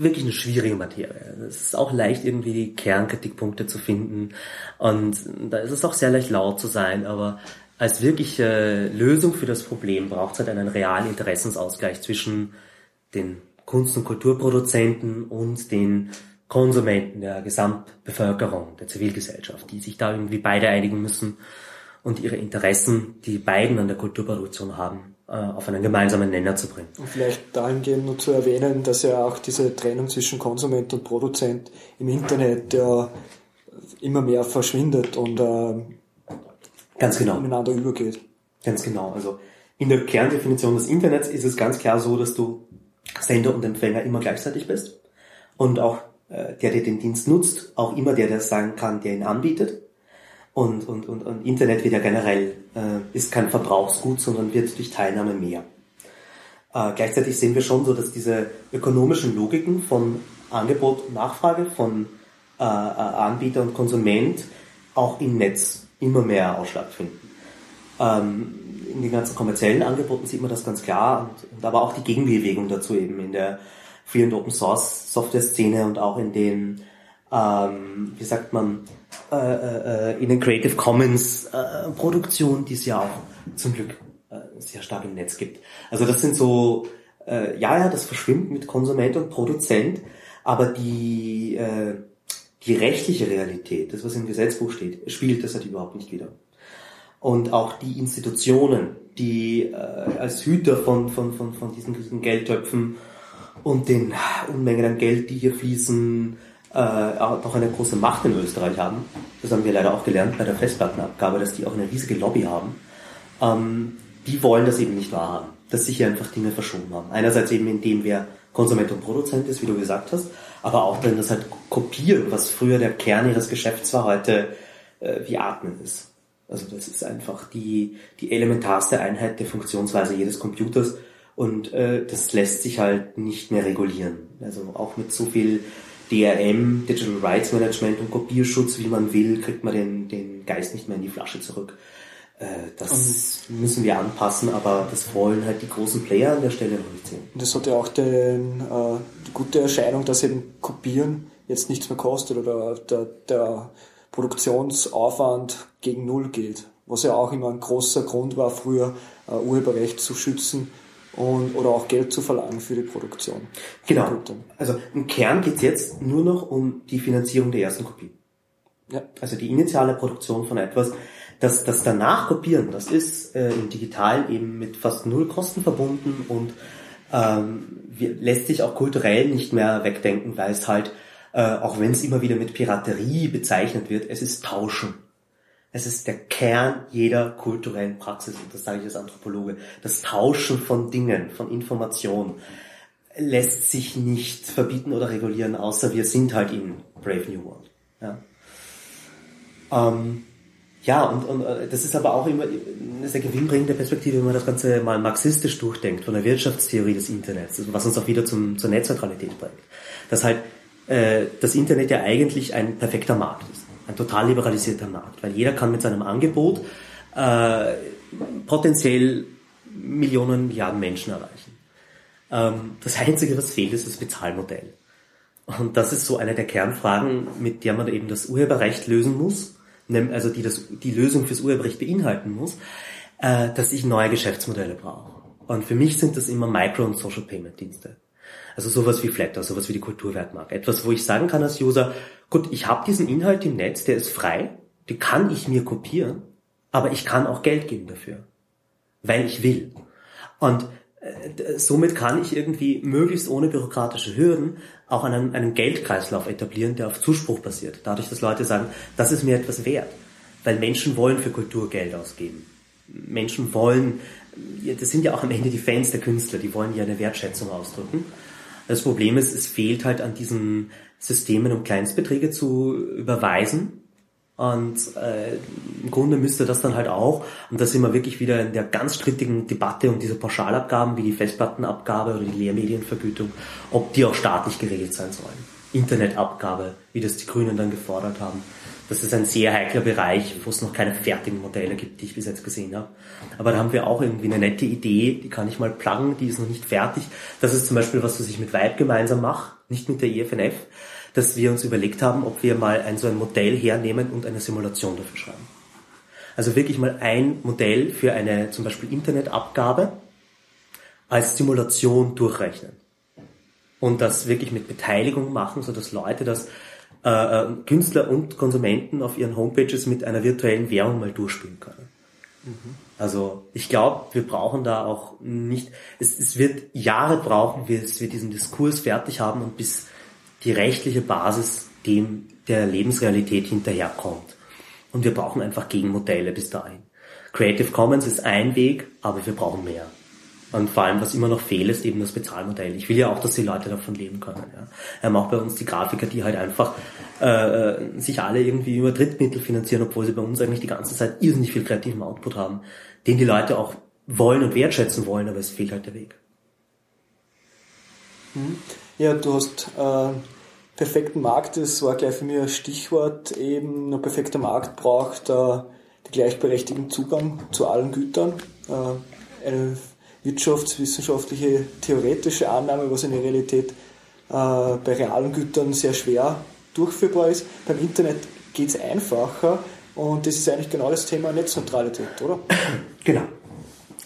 wirklich eine schwierige Materie. Es ist auch leicht, irgendwie die Kernkritikpunkte zu finden. Und da ist es auch sehr leicht laut zu sein, aber als wirkliche Lösung für das Problem braucht es halt einen realen Interessensausgleich zwischen den Kunst- und Kulturproduzenten und den Konsumenten der Gesamtbevölkerung, der Zivilgesellschaft, die sich da irgendwie beide einigen müssen und ihre Interessen, die beiden an der Kulturproduktion haben, auf einen gemeinsamen Nenner zu bringen. Und vielleicht dahingehend nur zu erwähnen, dass ja auch diese Trennung zwischen Konsument und Produzent im Internet ja immer mehr verschwindet und äh, ganz genau. ineinander übergeht. Ganz genau. Also in der Kerndefinition des Internets ist es ganz klar so, dass du Sender und Empfänger immer gleichzeitig bist und auch äh, der, der den Dienst nutzt, auch immer der, der sein kann, der ihn anbietet. Und, und, und, und Internet wird ja generell, äh, ist kein Verbrauchsgut, sondern wird durch Teilnahme mehr. Äh, gleichzeitig sehen wir schon so, dass diese ökonomischen Logiken von Angebot und Nachfrage, von äh, äh Anbieter und Konsument auch im Netz immer mehr Ausschlag finden. Ähm, in den ganzen kommerziellen Angeboten sieht man das ganz klar und, und aber auch die Gegenbewegung dazu eben in der Free und Open Source Software Szene und auch in den, ähm, wie sagt man, äh, äh, in den Creative Commons äh, Produktionen, die es ja auch zum Glück äh, sehr stark im Netz gibt. Also das sind so, äh, ja, ja, das verschwimmt mit Konsument und Produzent, aber die, äh, die rechtliche Realität, das was im Gesetzbuch steht, spielt das halt überhaupt nicht wieder. Und auch die Institutionen, die äh, als Hüter von, von, von, von diesen, diesen Geldtöpfen und den Unmengen an Geld, die hier fließen, äh, auch eine große Macht in Österreich haben. Das haben wir leider auch gelernt bei der Festplattenabgabe, dass die auch eine riesige Lobby haben. Ähm, die wollen das eben nicht wahrhaben, dass sich hier einfach Dinge verschoben haben. Einerseits eben, indem wir Konsument und Produzent ist, wie du gesagt hast, aber auch dann das halt kopieren, was früher der Kern ihres Geschäfts war, heute äh, wie Atmen ist. Also das ist einfach die, die elementarste Einheit der Funktionsweise jedes Computers und äh, das lässt sich halt nicht mehr regulieren. Also auch mit so viel DRM, Digital Rights Management und Kopierschutz, wie man will, kriegt man den, den Geist nicht mehr in die Flasche zurück. Äh, das und müssen wir anpassen, aber das wollen halt die großen Player an der Stelle noch nicht sehen. Und das hat ja auch den, äh, die gute Erscheinung, dass eben Kopieren jetzt nichts mehr kostet oder der, der Produktionsaufwand gegen Null geht. Was ja auch immer ein großer Grund war, früher äh, Urheberrecht zu schützen und, oder auch Geld zu verlangen für die Produktion. Genau. Also im Kern geht es jetzt nur noch um die Finanzierung der ersten Kopie. Ja. Also die initiale Produktion von etwas. Das, das danach kopieren, das ist äh, im Digitalen eben mit fast null Kosten verbunden und ähm, lässt sich auch kulturell nicht mehr wegdenken, weil es halt äh, auch wenn es immer wieder mit Piraterie bezeichnet wird, es ist Tauschen. Es ist der Kern jeder kulturellen Praxis, und das sage ich als Anthropologe. Das Tauschen von Dingen, von Informationen lässt sich nicht verbieten oder regulieren, außer wir sind halt in Brave New World. Ja, ähm, ja und, und äh, das ist aber auch immer eine sehr gewinnbringende Perspektive, wenn man das Ganze mal marxistisch durchdenkt, von der Wirtschaftstheorie des Internets, was uns auch wieder zum, zur Netzneutralität bringt. Dass halt äh, das Internet ja eigentlich ein perfekter Markt ist. Ein total liberalisierter Markt, weil jeder kann mit seinem Angebot äh, potenziell Millionen, Milliarden Menschen erreichen. Ähm, das Einzige, was fehlt, ist das Bezahlmodell. Und das ist so eine der Kernfragen, mit der man eben das Urheberrecht lösen muss, also die das, die Lösung fürs Urheberrecht beinhalten muss, äh, dass ich neue Geschäftsmodelle brauche. Und für mich sind das immer Micro- und Social Payment Dienste. Also sowas wie Flatter, sowas wie die Kulturwertmarke. Etwas, wo ich sagen kann als User, gut, ich habe diesen Inhalt im Netz, der ist frei, den kann ich mir kopieren, aber ich kann auch Geld geben dafür, weil ich will. Und äh, somit kann ich irgendwie möglichst ohne bürokratische Hürden auch einen, einen Geldkreislauf etablieren, der auf Zuspruch basiert. Dadurch, dass Leute sagen, das ist mir etwas wert. Weil Menschen wollen für Kultur Geld ausgeben. Menschen wollen, das sind ja auch am Ende die Fans der Künstler, die wollen ja eine Wertschätzung ausdrücken. Das Problem ist, es fehlt halt an diesen Systemen, um Kleinstbeträge zu überweisen. Und äh, im Grunde müsste das dann halt auch, und da sind wir wirklich wieder in der ganz strittigen Debatte um diese Pauschalabgaben wie die Festplattenabgabe oder die Lehrmedienvergütung, ob die auch staatlich geregelt sein sollen. Internetabgabe, wie das die Grünen dann gefordert haben. Das ist ein sehr heikler Bereich, wo es noch keine fertigen Modelle gibt, die ich bis jetzt gesehen habe. Aber da haben wir auch irgendwie eine nette Idee, die kann ich mal pluggen, die ist noch nicht fertig. Das ist zum Beispiel was, was ich mit Vibe gemeinsam mache, nicht mit der IFNF, dass wir uns überlegt haben, ob wir mal ein so ein Modell hernehmen und eine Simulation dafür schreiben. Also wirklich mal ein Modell für eine zum Beispiel Internetabgabe als Simulation durchrechnen. und das wirklich mit Beteiligung machen, so dass Leute das äh, äh, Künstler und Konsumenten auf ihren Homepages mit einer virtuellen Währung mal durchspielen können. Mhm. Also ich glaube, wir brauchen da auch nicht, es, es wird Jahre brauchen, bis wir diesen Diskurs fertig haben und bis die rechtliche Basis dem der Lebensrealität hinterherkommt. Und wir brauchen einfach Gegenmodelle bis dahin. Creative Commons ist ein Weg, aber wir brauchen mehr. Und vor allem, was immer noch fehlt, ist eben das Bezahlmodell. Ich will ja auch, dass die Leute davon leben können. Ja. Wir haben auch bei uns die Grafiker, die halt einfach äh, sich alle irgendwie über Drittmittel finanzieren, obwohl sie bei uns eigentlich die ganze Zeit irrsinnig viel kreativen Output haben, den die Leute auch wollen und wertschätzen wollen, aber es fehlt halt der Weg. Mhm. Ja, du hast äh, perfekten Markt, das war gleich für mich ein Stichwort, eben ein perfekter Markt braucht äh, den gleichberechtigten Zugang zu allen Gütern. Äh, eine wirtschaftswissenschaftliche theoretische Annahme, was in der Realität äh, bei realen Gütern sehr schwer durchführbar ist. Beim Internet geht es einfacher und das ist eigentlich genau das Thema Netzneutralität, oder? Genau.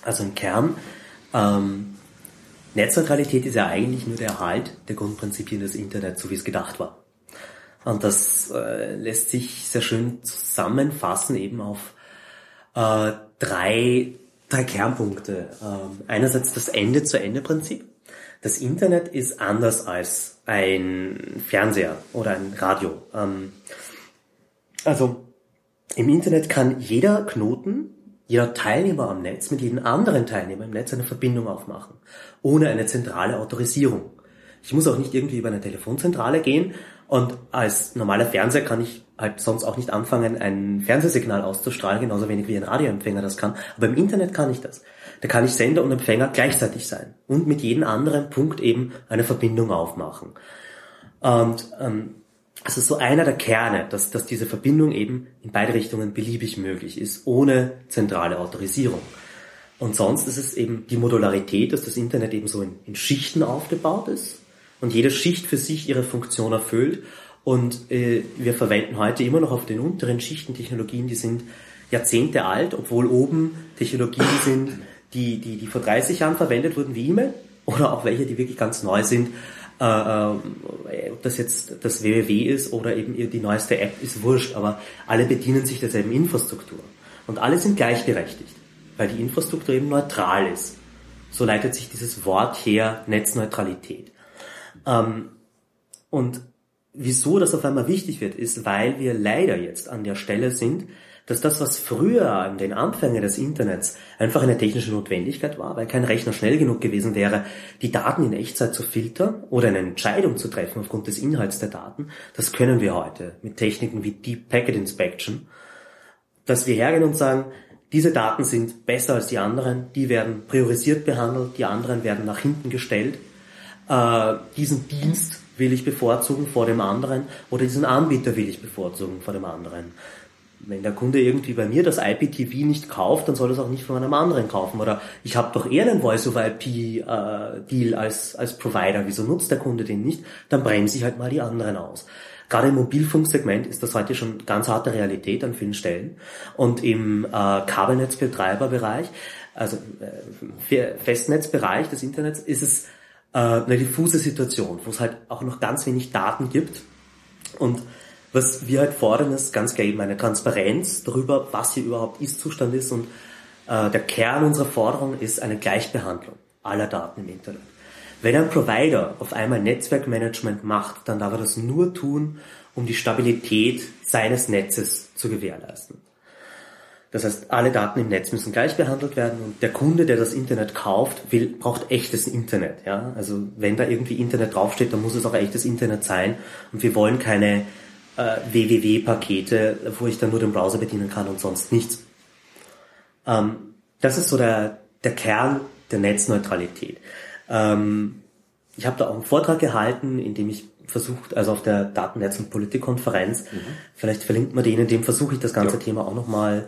Also im Kern, ähm, Netzneutralität ist ja eigentlich nur der Erhalt der Grundprinzipien des Internets, so wie es gedacht war. Und das äh, lässt sich sehr schön zusammenfassen eben auf äh, drei drei Kernpunkte. Ähm, einerseits das Ende-zu-Ende-Prinzip. Das Internet ist anders als ein Fernseher oder ein Radio. Ähm, also im Internet kann jeder Knoten, jeder Teilnehmer am Netz mit jedem anderen Teilnehmer im Netz eine Verbindung aufmachen, ohne eine zentrale Autorisierung. Ich muss auch nicht irgendwie über eine Telefonzentrale gehen und als normaler Fernseher kann ich halt sonst auch nicht anfangen, ein Fernsehsignal auszustrahlen, genauso wenig wie ein Radioempfänger das kann. Aber im Internet kann ich das. Da kann ich Sender und Empfänger gleichzeitig sein und mit jedem anderen Punkt eben eine Verbindung aufmachen. Und ähm, ist so einer der Kerne, dass, dass diese Verbindung eben in beide Richtungen beliebig möglich ist, ohne zentrale Autorisierung. Und sonst ist es eben die Modularität, dass das Internet eben so in, in Schichten aufgebaut ist und jede Schicht für sich ihre Funktion erfüllt und äh, wir verwenden heute immer noch auf den unteren Schichten Technologien, die sind Jahrzehnte alt, obwohl oben Technologien sind, die, die, die vor 30 Jahren verwendet wurden wie E-Mail oder auch welche, die wirklich ganz neu sind. Äh, äh, ob das jetzt das WWW ist oder eben die neueste App, ist wurscht, aber alle bedienen sich derselben Infrastruktur. Und alle sind gleichberechtigt, weil die Infrastruktur eben neutral ist. So leitet sich dieses Wort her, Netzneutralität. Ähm, und wieso das auf einmal wichtig wird, ist, weil wir leider jetzt an der Stelle sind, dass das, was früher an den Anfängen des Internets einfach eine technische Notwendigkeit war, weil kein Rechner schnell genug gewesen wäre, die Daten in Echtzeit zu filtern oder eine Entscheidung zu treffen aufgrund des Inhalts der Daten, das können wir heute mit Techniken wie Deep Packet Inspection, dass wir hergehen und sagen, diese Daten sind besser als die anderen, die werden priorisiert behandelt, die anderen werden nach hinten gestellt. Äh, diesen Dienst will ich bevorzugen vor dem anderen oder diesen Anbieter will ich bevorzugen vor dem anderen. Wenn der Kunde irgendwie bei mir das IPTV nicht kauft, dann soll er es auch nicht von einem anderen kaufen. Oder ich habe doch eher einen Voice-over-IP-Deal äh, als, als Provider. Wieso nutzt der Kunde den nicht? Dann bremse ich halt mal die anderen aus. Gerade im Mobilfunksegment ist das heute schon ganz harte Realität an vielen Stellen. Und im äh, Kabelnetzbetreiberbereich, also äh, Festnetzbereich des Internets, ist es eine diffuse Situation, wo es halt auch noch ganz wenig Daten gibt. Und was wir halt fordern, ist ganz klar eben eine Transparenz darüber, was hier überhaupt Ist-Zustand ist. Und äh, der Kern unserer Forderung ist eine Gleichbehandlung aller Daten im Internet. Wenn ein Provider auf einmal Netzwerkmanagement macht, dann darf er das nur tun, um die Stabilität seines Netzes zu gewährleisten. Das heißt, alle Daten im Netz müssen gleich behandelt werden und der Kunde, der das Internet kauft, will, braucht echtes Internet. Ja? Also wenn da irgendwie Internet draufsteht, dann muss es auch echtes Internet sein und wir wollen keine äh, WWW-Pakete, wo ich dann nur den Browser bedienen kann und sonst nichts. Ähm, das ist so der, der Kern der Netzneutralität. Ähm, ich habe da auch einen Vortrag gehalten, in dem ich versucht, also auf der Datennetz- und Politikkonferenz, mhm. vielleicht verlinkt man den, in dem versuche ich das ganze ja. Thema auch nochmal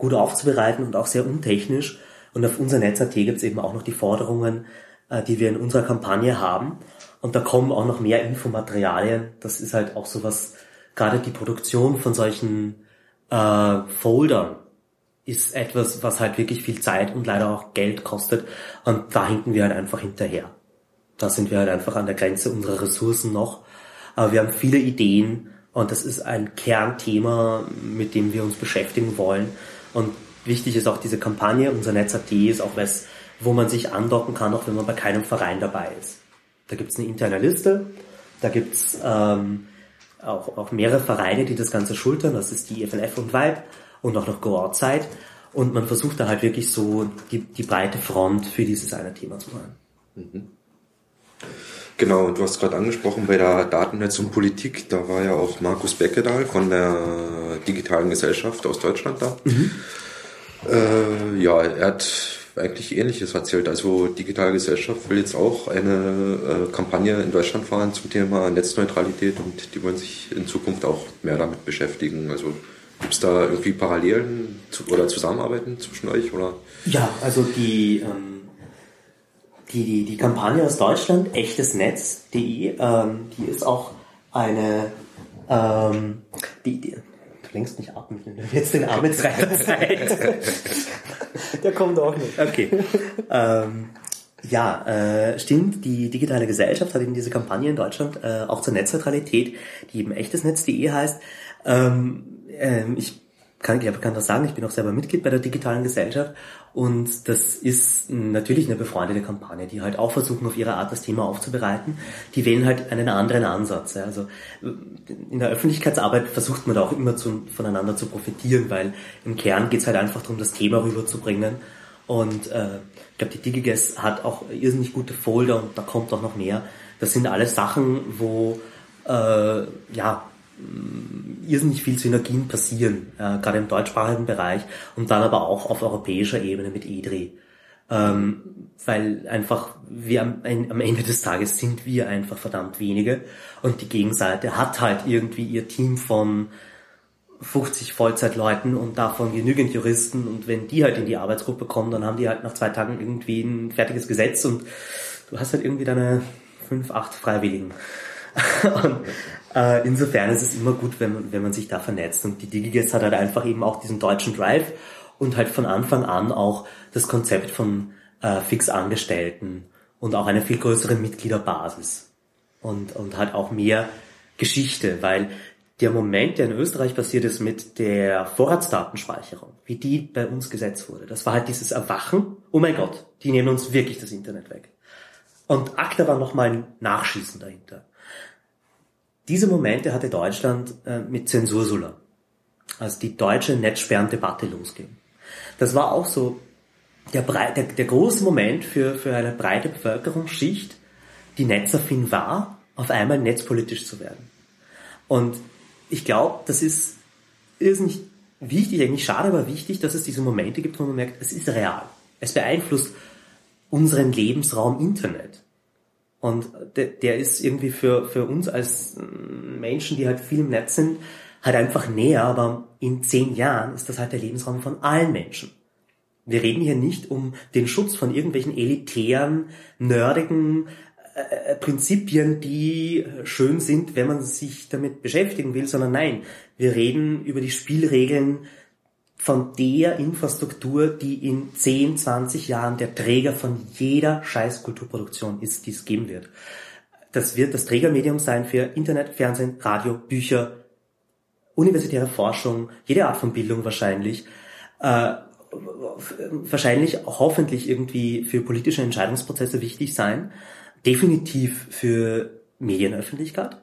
gut aufzubereiten und auch sehr untechnisch. Und auf unser Netz.at gibt es eben auch noch die Forderungen, äh, die wir in unserer Kampagne haben. Und da kommen auch noch mehr Infomaterialien. Das ist halt auch sowas, gerade die Produktion von solchen äh, Foldern ist etwas, was halt wirklich viel Zeit und leider auch Geld kostet. Und da hinken wir halt einfach hinterher. Da sind wir halt einfach an der Grenze unserer Ressourcen noch. Aber wir haben viele Ideen und das ist ein Kernthema, mit dem wir uns beschäftigen wollen. Und wichtig ist auch diese Kampagne, unser Netz.at ist auch was, wo man sich andocken kann, auch wenn man bei keinem Verein dabei ist. Da gibt's eine interne Liste, da gibt's ähm, auch, auch mehrere Vereine, die das Ganze schultern. Das ist die FNF und Vibe und auch noch Go-Outside. Und man versucht da halt wirklich so die, die breite Front für dieses eine Thema zu machen. Mhm. Genau, und du hast gerade angesprochen bei der Datennetz und Politik, da war ja auch Markus Beckedahl von der Digitalen Gesellschaft aus Deutschland da. Mhm. Äh, ja, er hat eigentlich Ähnliches erzählt. Also Digitale Gesellschaft will jetzt auch eine äh, Kampagne in Deutschland fahren zum Thema Netzneutralität und die wollen sich in Zukunft auch mehr damit beschäftigen. Also gibt es da irgendwie Parallelen zu, oder Zusammenarbeiten zwischen euch? Oder? Ja, also die ähm die, die, die Kampagne aus Deutschland, echtesnetz.de, ähm, die ist auch eine, ähm, die, die, du lenkst nicht ab, jetzt den Arbeitsreiter Zeit. Der kommt auch nicht. Okay. Ähm, ja, äh, stimmt, die digitale Gesellschaft hat eben diese Kampagne in Deutschland äh, auch zur Netzneutralität, die eben echtesnetz.de heißt. Ähm, äh, ich kann, ich kann das sagen, ich bin auch selber Mitglied bei der digitalen Gesellschaft und das ist natürlich eine befreundete Kampagne, die halt auch versuchen, auf ihre Art das Thema aufzubereiten. Die wählen halt einen anderen Ansatz. Also in der Öffentlichkeitsarbeit versucht man da auch immer zu, voneinander zu profitieren, weil im Kern geht es halt einfach darum, das Thema rüberzubringen. Und äh, ich glaube, die DigiGuess hat auch irrsinnig gute Folder und da kommt auch noch mehr. Das sind alles Sachen, wo äh, ja irrsinnig viel Synergien passieren, äh, gerade im deutschsprachigen Bereich und dann aber auch auf europäischer Ebene mit EDRI. Ähm, weil einfach wir am, am, Ende des Tages sind wir einfach verdammt wenige und die Gegenseite hat halt irgendwie ihr Team von 50 Vollzeitleuten und davon genügend Juristen und wenn die halt in die Arbeitsgruppe kommen, dann haben die halt nach zwei Tagen irgendwie ein fertiges Gesetz und du hast halt irgendwie deine fünf, acht Freiwilligen. und äh, insofern ist es immer gut, wenn man, wenn man sich da vernetzt. Und die DigiGuest hat halt einfach eben auch diesen deutschen Drive und halt von Anfang an auch das Konzept von äh, Fixangestellten und auch eine viel größere Mitgliederbasis. Und, und halt auch mehr Geschichte, weil der Moment, der in Österreich passiert ist mit der Vorratsdatenspeicherung, wie die bei uns gesetzt wurde, das war halt dieses Erwachen, oh mein Gott, die nehmen uns wirklich das Internet weg. Und ACTA war nochmal ein Nachschießen dahinter. Diese Momente hatte Deutschland äh, mit Zensursula, als die deutsche Netzsperrendebatte losging. Das war auch so der, der, der große Moment für, für eine breite Bevölkerungsschicht, die netzaffin war, auf einmal netzpolitisch zu werden. Und ich glaube, das ist irrsinnig wichtig, eigentlich schade, aber wichtig, dass es diese Momente gibt, wo man merkt, es ist real. Es beeinflusst unseren Lebensraum Internet. Und der, der ist irgendwie für, für uns als Menschen, die halt viel im Netz sind, halt einfach näher, aber in zehn Jahren ist das halt der Lebensraum von allen Menschen. Wir reden hier nicht um den Schutz von irgendwelchen elitären, nerdigen äh, Prinzipien, die schön sind, wenn man sich damit beschäftigen will, sondern nein, wir reden über die Spielregeln von der Infrastruktur, die in 10, 20 Jahren der Träger von jeder Scheißkulturproduktion ist, die es geben wird. Das wird das Trägermedium sein für Internet, Fernsehen, Radio, Bücher, universitäre Forschung, jede Art von Bildung wahrscheinlich. Äh, wahrscheinlich hoffentlich irgendwie für politische Entscheidungsprozesse wichtig sein. Definitiv für Medienöffentlichkeit.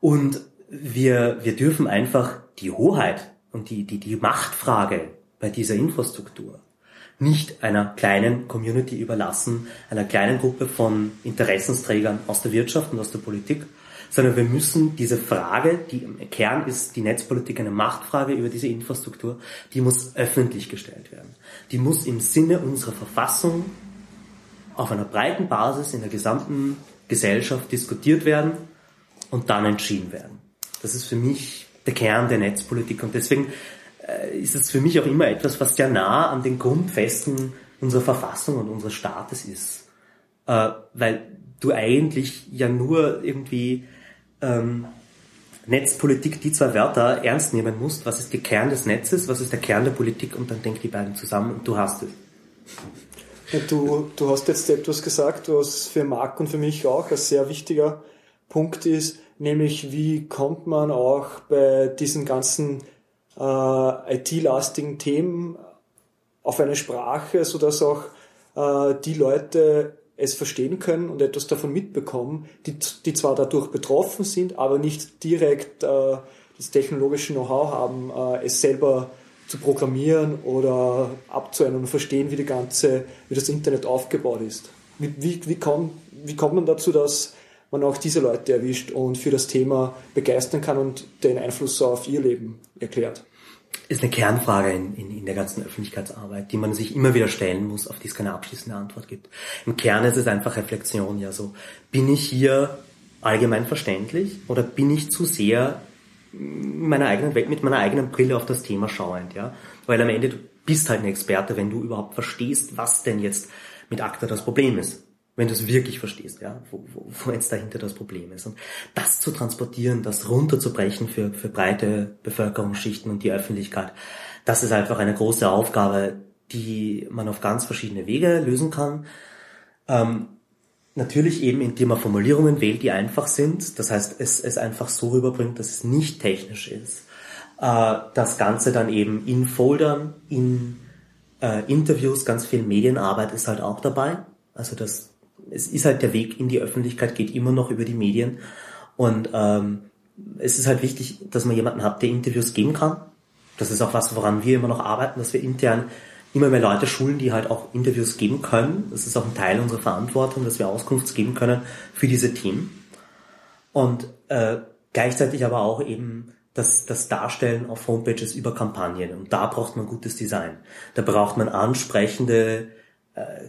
Und wir, wir dürfen einfach die Hoheit und die, die, die Machtfrage bei dieser Infrastruktur nicht einer kleinen Community überlassen, einer kleinen Gruppe von Interessensträgern aus der Wirtschaft und aus der Politik, sondern wir müssen diese Frage, die im Kern ist die Netzpolitik eine Machtfrage über diese Infrastruktur, die muss öffentlich gestellt werden. Die muss im Sinne unserer Verfassung auf einer breiten Basis in der gesamten Gesellschaft diskutiert werden und dann entschieden werden. Das ist für mich der Kern der Netzpolitik. Und deswegen äh, ist es für mich auch immer etwas, was sehr nah an den Grundfesten unserer Verfassung und unseres Staates ist. Äh, weil du eigentlich ja nur irgendwie ähm, Netzpolitik, die zwei Wörter ernst nehmen musst. Was ist der Kern des Netzes, was ist der Kern der Politik und dann denk die beiden zusammen und du hast es. Du, du hast jetzt etwas gesagt, was für Marc und für mich auch ein sehr wichtiger Punkt ist, nämlich wie kommt man auch bei diesen ganzen äh, IT-lastigen Themen auf eine Sprache, sodass auch äh, die Leute es verstehen können und etwas davon mitbekommen, die, die zwar dadurch betroffen sind, aber nicht direkt äh, das technologische Know-how haben, äh, es selber zu programmieren oder abzuändern und verstehen, wie die ganze, wie das Internet aufgebaut ist. Wie, wie, wie, kommt, wie kommt man dazu, dass man auch diese Leute erwischt und für das Thema begeistern kann und den Einfluss auf ihr Leben erklärt? Ist eine Kernfrage in, in, in der ganzen Öffentlichkeitsarbeit, die man sich immer wieder stellen muss, auf die es keine abschließende Antwort gibt. Im Kern ist es einfach Reflexion, ja so. Bin ich hier allgemein verständlich oder bin ich zu sehr meiner eigenen Welt, mit meiner eigenen Brille auf das Thema schauend, ja. Weil am Ende du bist halt ein Experte, wenn du überhaupt verstehst, was denn jetzt mit ACTA das Problem ist. Wenn du es wirklich verstehst, ja, wo, wo, wo jetzt dahinter das Problem ist. Und das zu transportieren, das runterzubrechen für, für breite Bevölkerungsschichten und die Öffentlichkeit, das ist einfach eine große Aufgabe, die man auf ganz verschiedene Wege lösen kann. Ähm, Natürlich eben, indem man Formulierungen wählt, die einfach sind. Das heißt, es, es einfach so rüberbringt, dass es nicht technisch ist. Äh, das Ganze dann eben in Foldern, in äh, Interviews, ganz viel Medienarbeit ist halt auch dabei. Also das, es ist halt der Weg in die Öffentlichkeit, geht immer noch über die Medien. Und ähm, es ist halt wichtig, dass man jemanden hat, der Interviews geben kann. Das ist auch was, woran wir immer noch arbeiten, dass wir intern immer mehr Leute schulen, die halt auch Interviews geben können. Das ist auch ein Teil unserer Verantwortung, dass wir Auskunft geben können für diese Themen. Und äh, gleichzeitig aber auch eben das, das Darstellen auf Homepages über Kampagnen. Und da braucht man gutes Design. Da braucht man ansprechende äh,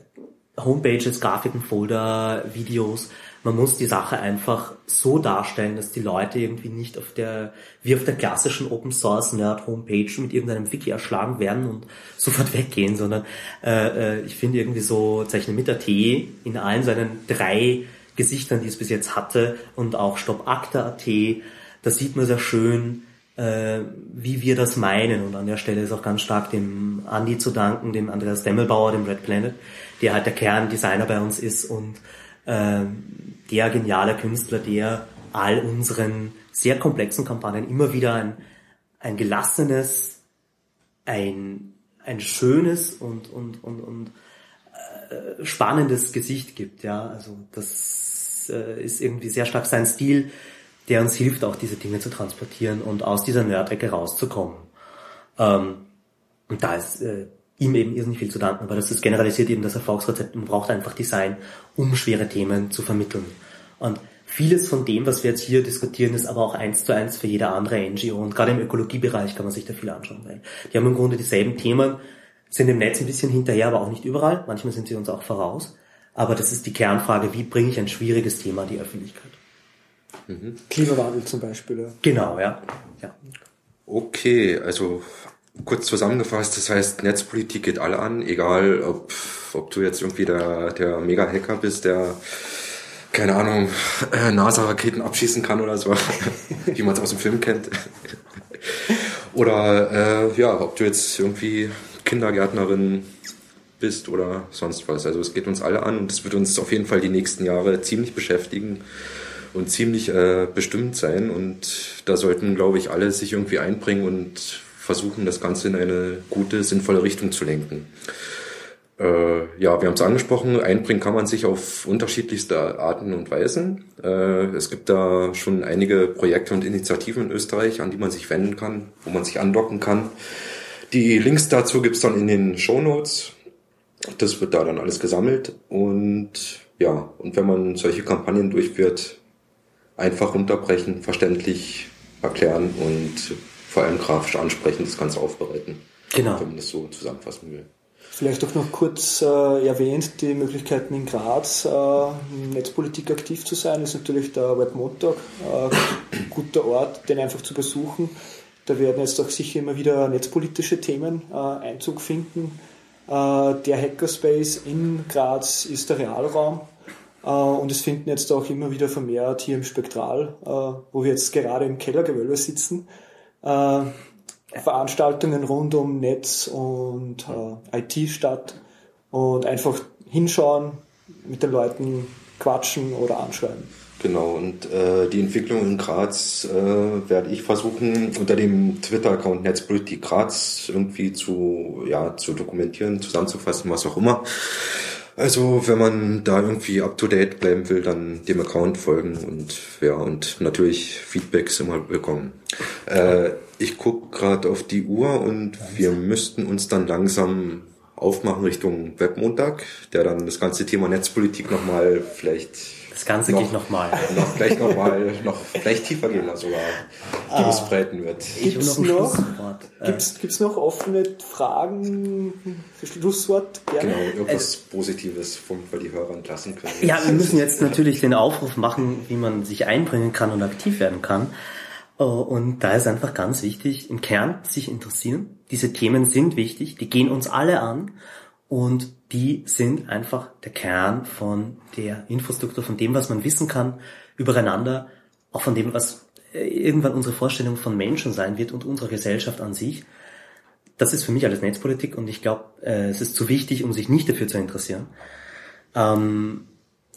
Homepages, Grafiken, Folder, Videos, man muss die Sache einfach so darstellen, dass die Leute irgendwie nicht auf der, wie auf der klassischen Open Source Nerd Homepage mit irgendeinem Wiki erschlagen werden und sofort weggehen, sondern äh, äh ich finde irgendwie so Zeichnen mit AT in allen seinen drei Gesichtern, die es bis jetzt hatte und auch Stop Akta.at, da sieht man sehr schön, äh, wie wir das meinen. Und an der Stelle ist auch ganz stark dem Andi zu danken, dem Andreas Demmelbauer, dem Red Planet, der halt der Kerndesigner bei uns ist und äh, der geniale Künstler, der all unseren sehr komplexen Kampagnen immer wieder ein, ein gelassenes, ein, ein schönes und, und, und, und äh, spannendes Gesicht gibt. Ja, also das äh, ist irgendwie sehr stark sein Stil, der uns hilft, auch diese Dinge zu transportieren und aus dieser Nerdecke rauszukommen. Ähm, und da ist äh, ihm eben irrsinnig viel zu danken, aber das ist generalisiert eben das Erfolgsrezept. Man braucht einfach Design, um schwere Themen zu vermitteln. Und vieles von dem, was wir jetzt hier diskutieren, ist aber auch eins zu eins für jede andere NGO. Und gerade im Ökologiebereich kann man sich da viel anschauen. Weil die haben im Grunde dieselben Themen, sind im Netz ein bisschen hinterher, aber auch nicht überall. Manchmal sind sie uns auch voraus. Aber das ist die Kernfrage, wie bringe ich ein schwieriges Thema in die Öffentlichkeit? Mhm. Klimawandel zum Beispiel. Ja. Genau, ja. ja. Okay, also kurz zusammengefasst, das heißt, Netzpolitik geht alle an, egal ob, ob du jetzt irgendwie der, der Mega-Hacker bist, der keine Ahnung, äh, NASA-Raketen abschießen kann oder so, wie man es aus dem Film kennt. oder äh, ja, ob du jetzt irgendwie Kindergärtnerin bist oder sonst was. Also es geht uns alle an und es wird uns auf jeden Fall die nächsten Jahre ziemlich beschäftigen und ziemlich äh, bestimmt sein. Und da sollten, glaube ich, alle sich irgendwie einbringen und versuchen, das Ganze in eine gute, sinnvolle Richtung zu lenken. Äh, ja, wir haben es angesprochen, einbringen kann man sich auf unterschiedlichste Arten und Weisen. Äh, es gibt da schon einige Projekte und Initiativen in Österreich, an die man sich wenden kann, wo man sich andocken kann. Die Links dazu gibt's dann in den Show Notes. Das wird da dann alles gesammelt. Und ja, und wenn man solche Kampagnen durchführt, einfach runterbrechen, verständlich erklären und vor allem grafisch ansprechend das Ganze aufbereiten. Genau. Wenn man das so zusammenfassen will. Vielleicht auch noch kurz äh, erwähnt, die Möglichkeiten in Graz, äh, Netzpolitik aktiv zu sein, ist natürlich der Webmontag, äh, guter Ort, den einfach zu besuchen. Da werden jetzt auch sicher immer wieder netzpolitische Themen äh, Einzug finden. Äh, der Hackerspace in Graz ist der Realraum äh, und es finden jetzt auch immer wieder vermehrt hier im Spektral, äh, wo wir jetzt gerade im Kellergewölbe sitzen, äh, Veranstaltungen rund um Netz und äh, IT statt. Und einfach hinschauen, mit den Leuten quatschen oder anschreiben. Genau, und äh, die Entwicklung in Graz äh, werde ich versuchen, unter dem Twitter-Account Netzpolitik Graz irgendwie zu, ja, zu dokumentieren, zusammenzufassen, was auch immer. Also, wenn man da irgendwie up to date bleiben will, dann dem Account folgen und ja, und natürlich Feedbacks immer willkommen. Äh, ich gucke gerade auf die Uhr und wir müssten uns dann langsam aufmachen Richtung Webmontag, der dann das ganze Thema Netzpolitik nochmal vielleicht das Ganze noch, geht nochmal. Noch, vielleicht nochmal, noch vielleicht tiefer gehen sogar ah, ausbreiten wird. Gibt's noch, gibt's, gibt's noch offene Fragen für Schlusswort? Gerne. Genau, irgendwas äh, Positives, womit wir die Hörer entlassen können. Ja, wir müssen jetzt natürlich den Aufruf machen, wie man sich einbringen kann und aktiv werden kann. Äh, und da ist einfach ganz wichtig, im Kern sich interessieren. Diese Themen sind wichtig, die gehen uns alle an und die sind einfach der Kern von der Infrastruktur, von dem, was man wissen kann übereinander, auch von dem, was äh, irgendwann unsere Vorstellung von Menschen sein wird und unserer Gesellschaft an sich. Das ist für mich alles Netzpolitik und ich glaube, äh, es ist zu wichtig, um sich nicht dafür zu interessieren. Ähm,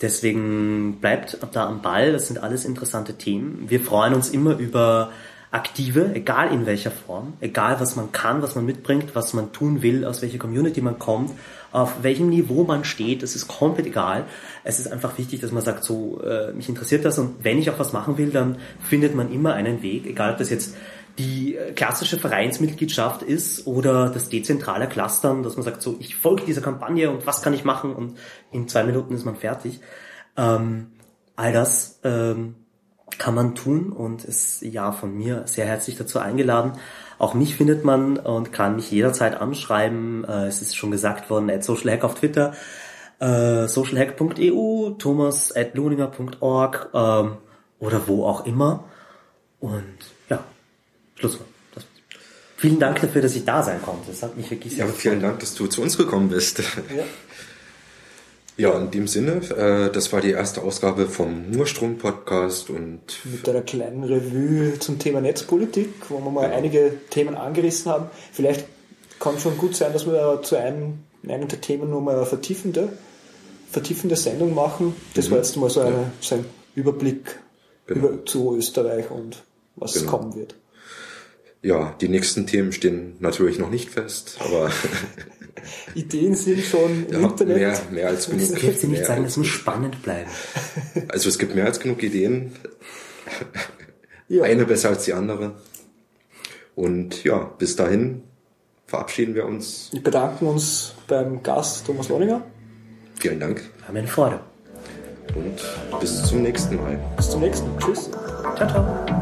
deswegen bleibt da am Ball, das sind alles interessante Themen. Wir freuen uns immer über aktive, egal in welcher Form, egal was man kann, was man mitbringt, was man tun will, aus welcher Community man kommt, auf welchem Niveau man steht, das ist komplett egal. Es ist einfach wichtig, dass man sagt, so, äh, mich interessiert das und wenn ich auch was machen will, dann findet man immer einen Weg, egal ob das jetzt die äh, klassische Vereinsmitgliedschaft ist oder das dezentrale Clustern, dass man sagt, so, ich folge dieser Kampagne und was kann ich machen und in zwei Minuten ist man fertig. Ähm, all das ähm, kann man tun und ist ja von mir sehr herzlich dazu eingeladen. Auch mich findet man und kann mich jederzeit anschreiben. Äh, es ist schon gesagt worden, at socialhack auf Twitter, äh, socialhack.eu, thomas at luninger.org ähm, oder wo auch immer. Und ja, Schlusswort. Vielen Dank dafür, dass ich da sein konnte. Das hat mich wirklich sehr Ja, vielen Dank, dass du zu uns gekommen bist. Ja. Ja, in dem Sinne, äh, das war die erste Ausgabe vom Nurstrom-Podcast und mit einer kleinen Revue zum Thema Netzpolitik, wo wir mal ja. einige Themen angerissen haben. Vielleicht kann schon gut sein, dass wir zu einem, einem der Themen nochmal eine vertiefende, vertiefende Sendung machen. Das mhm. war jetzt mal so, eine, ja. so ein Überblick genau. über, zu Österreich und was genau. kommen wird. Ja, die nächsten Themen stehen natürlich noch nicht fest, aber Ideen sind schon im ja, Internet. Mehr, mehr als genug. Ich will nicht sagen, es muss spannend bleiben. Also es gibt mehr als genug Ideen. Ja. Eine besser als die andere. Und ja, bis dahin verabschieden wir uns. Wir bedanken uns beim Gast Thomas Lohninger. Vielen Dank. Haben eine Freude. Und bis zum nächsten Mal. Bis zum nächsten. Tschüss. Ciao, ciao.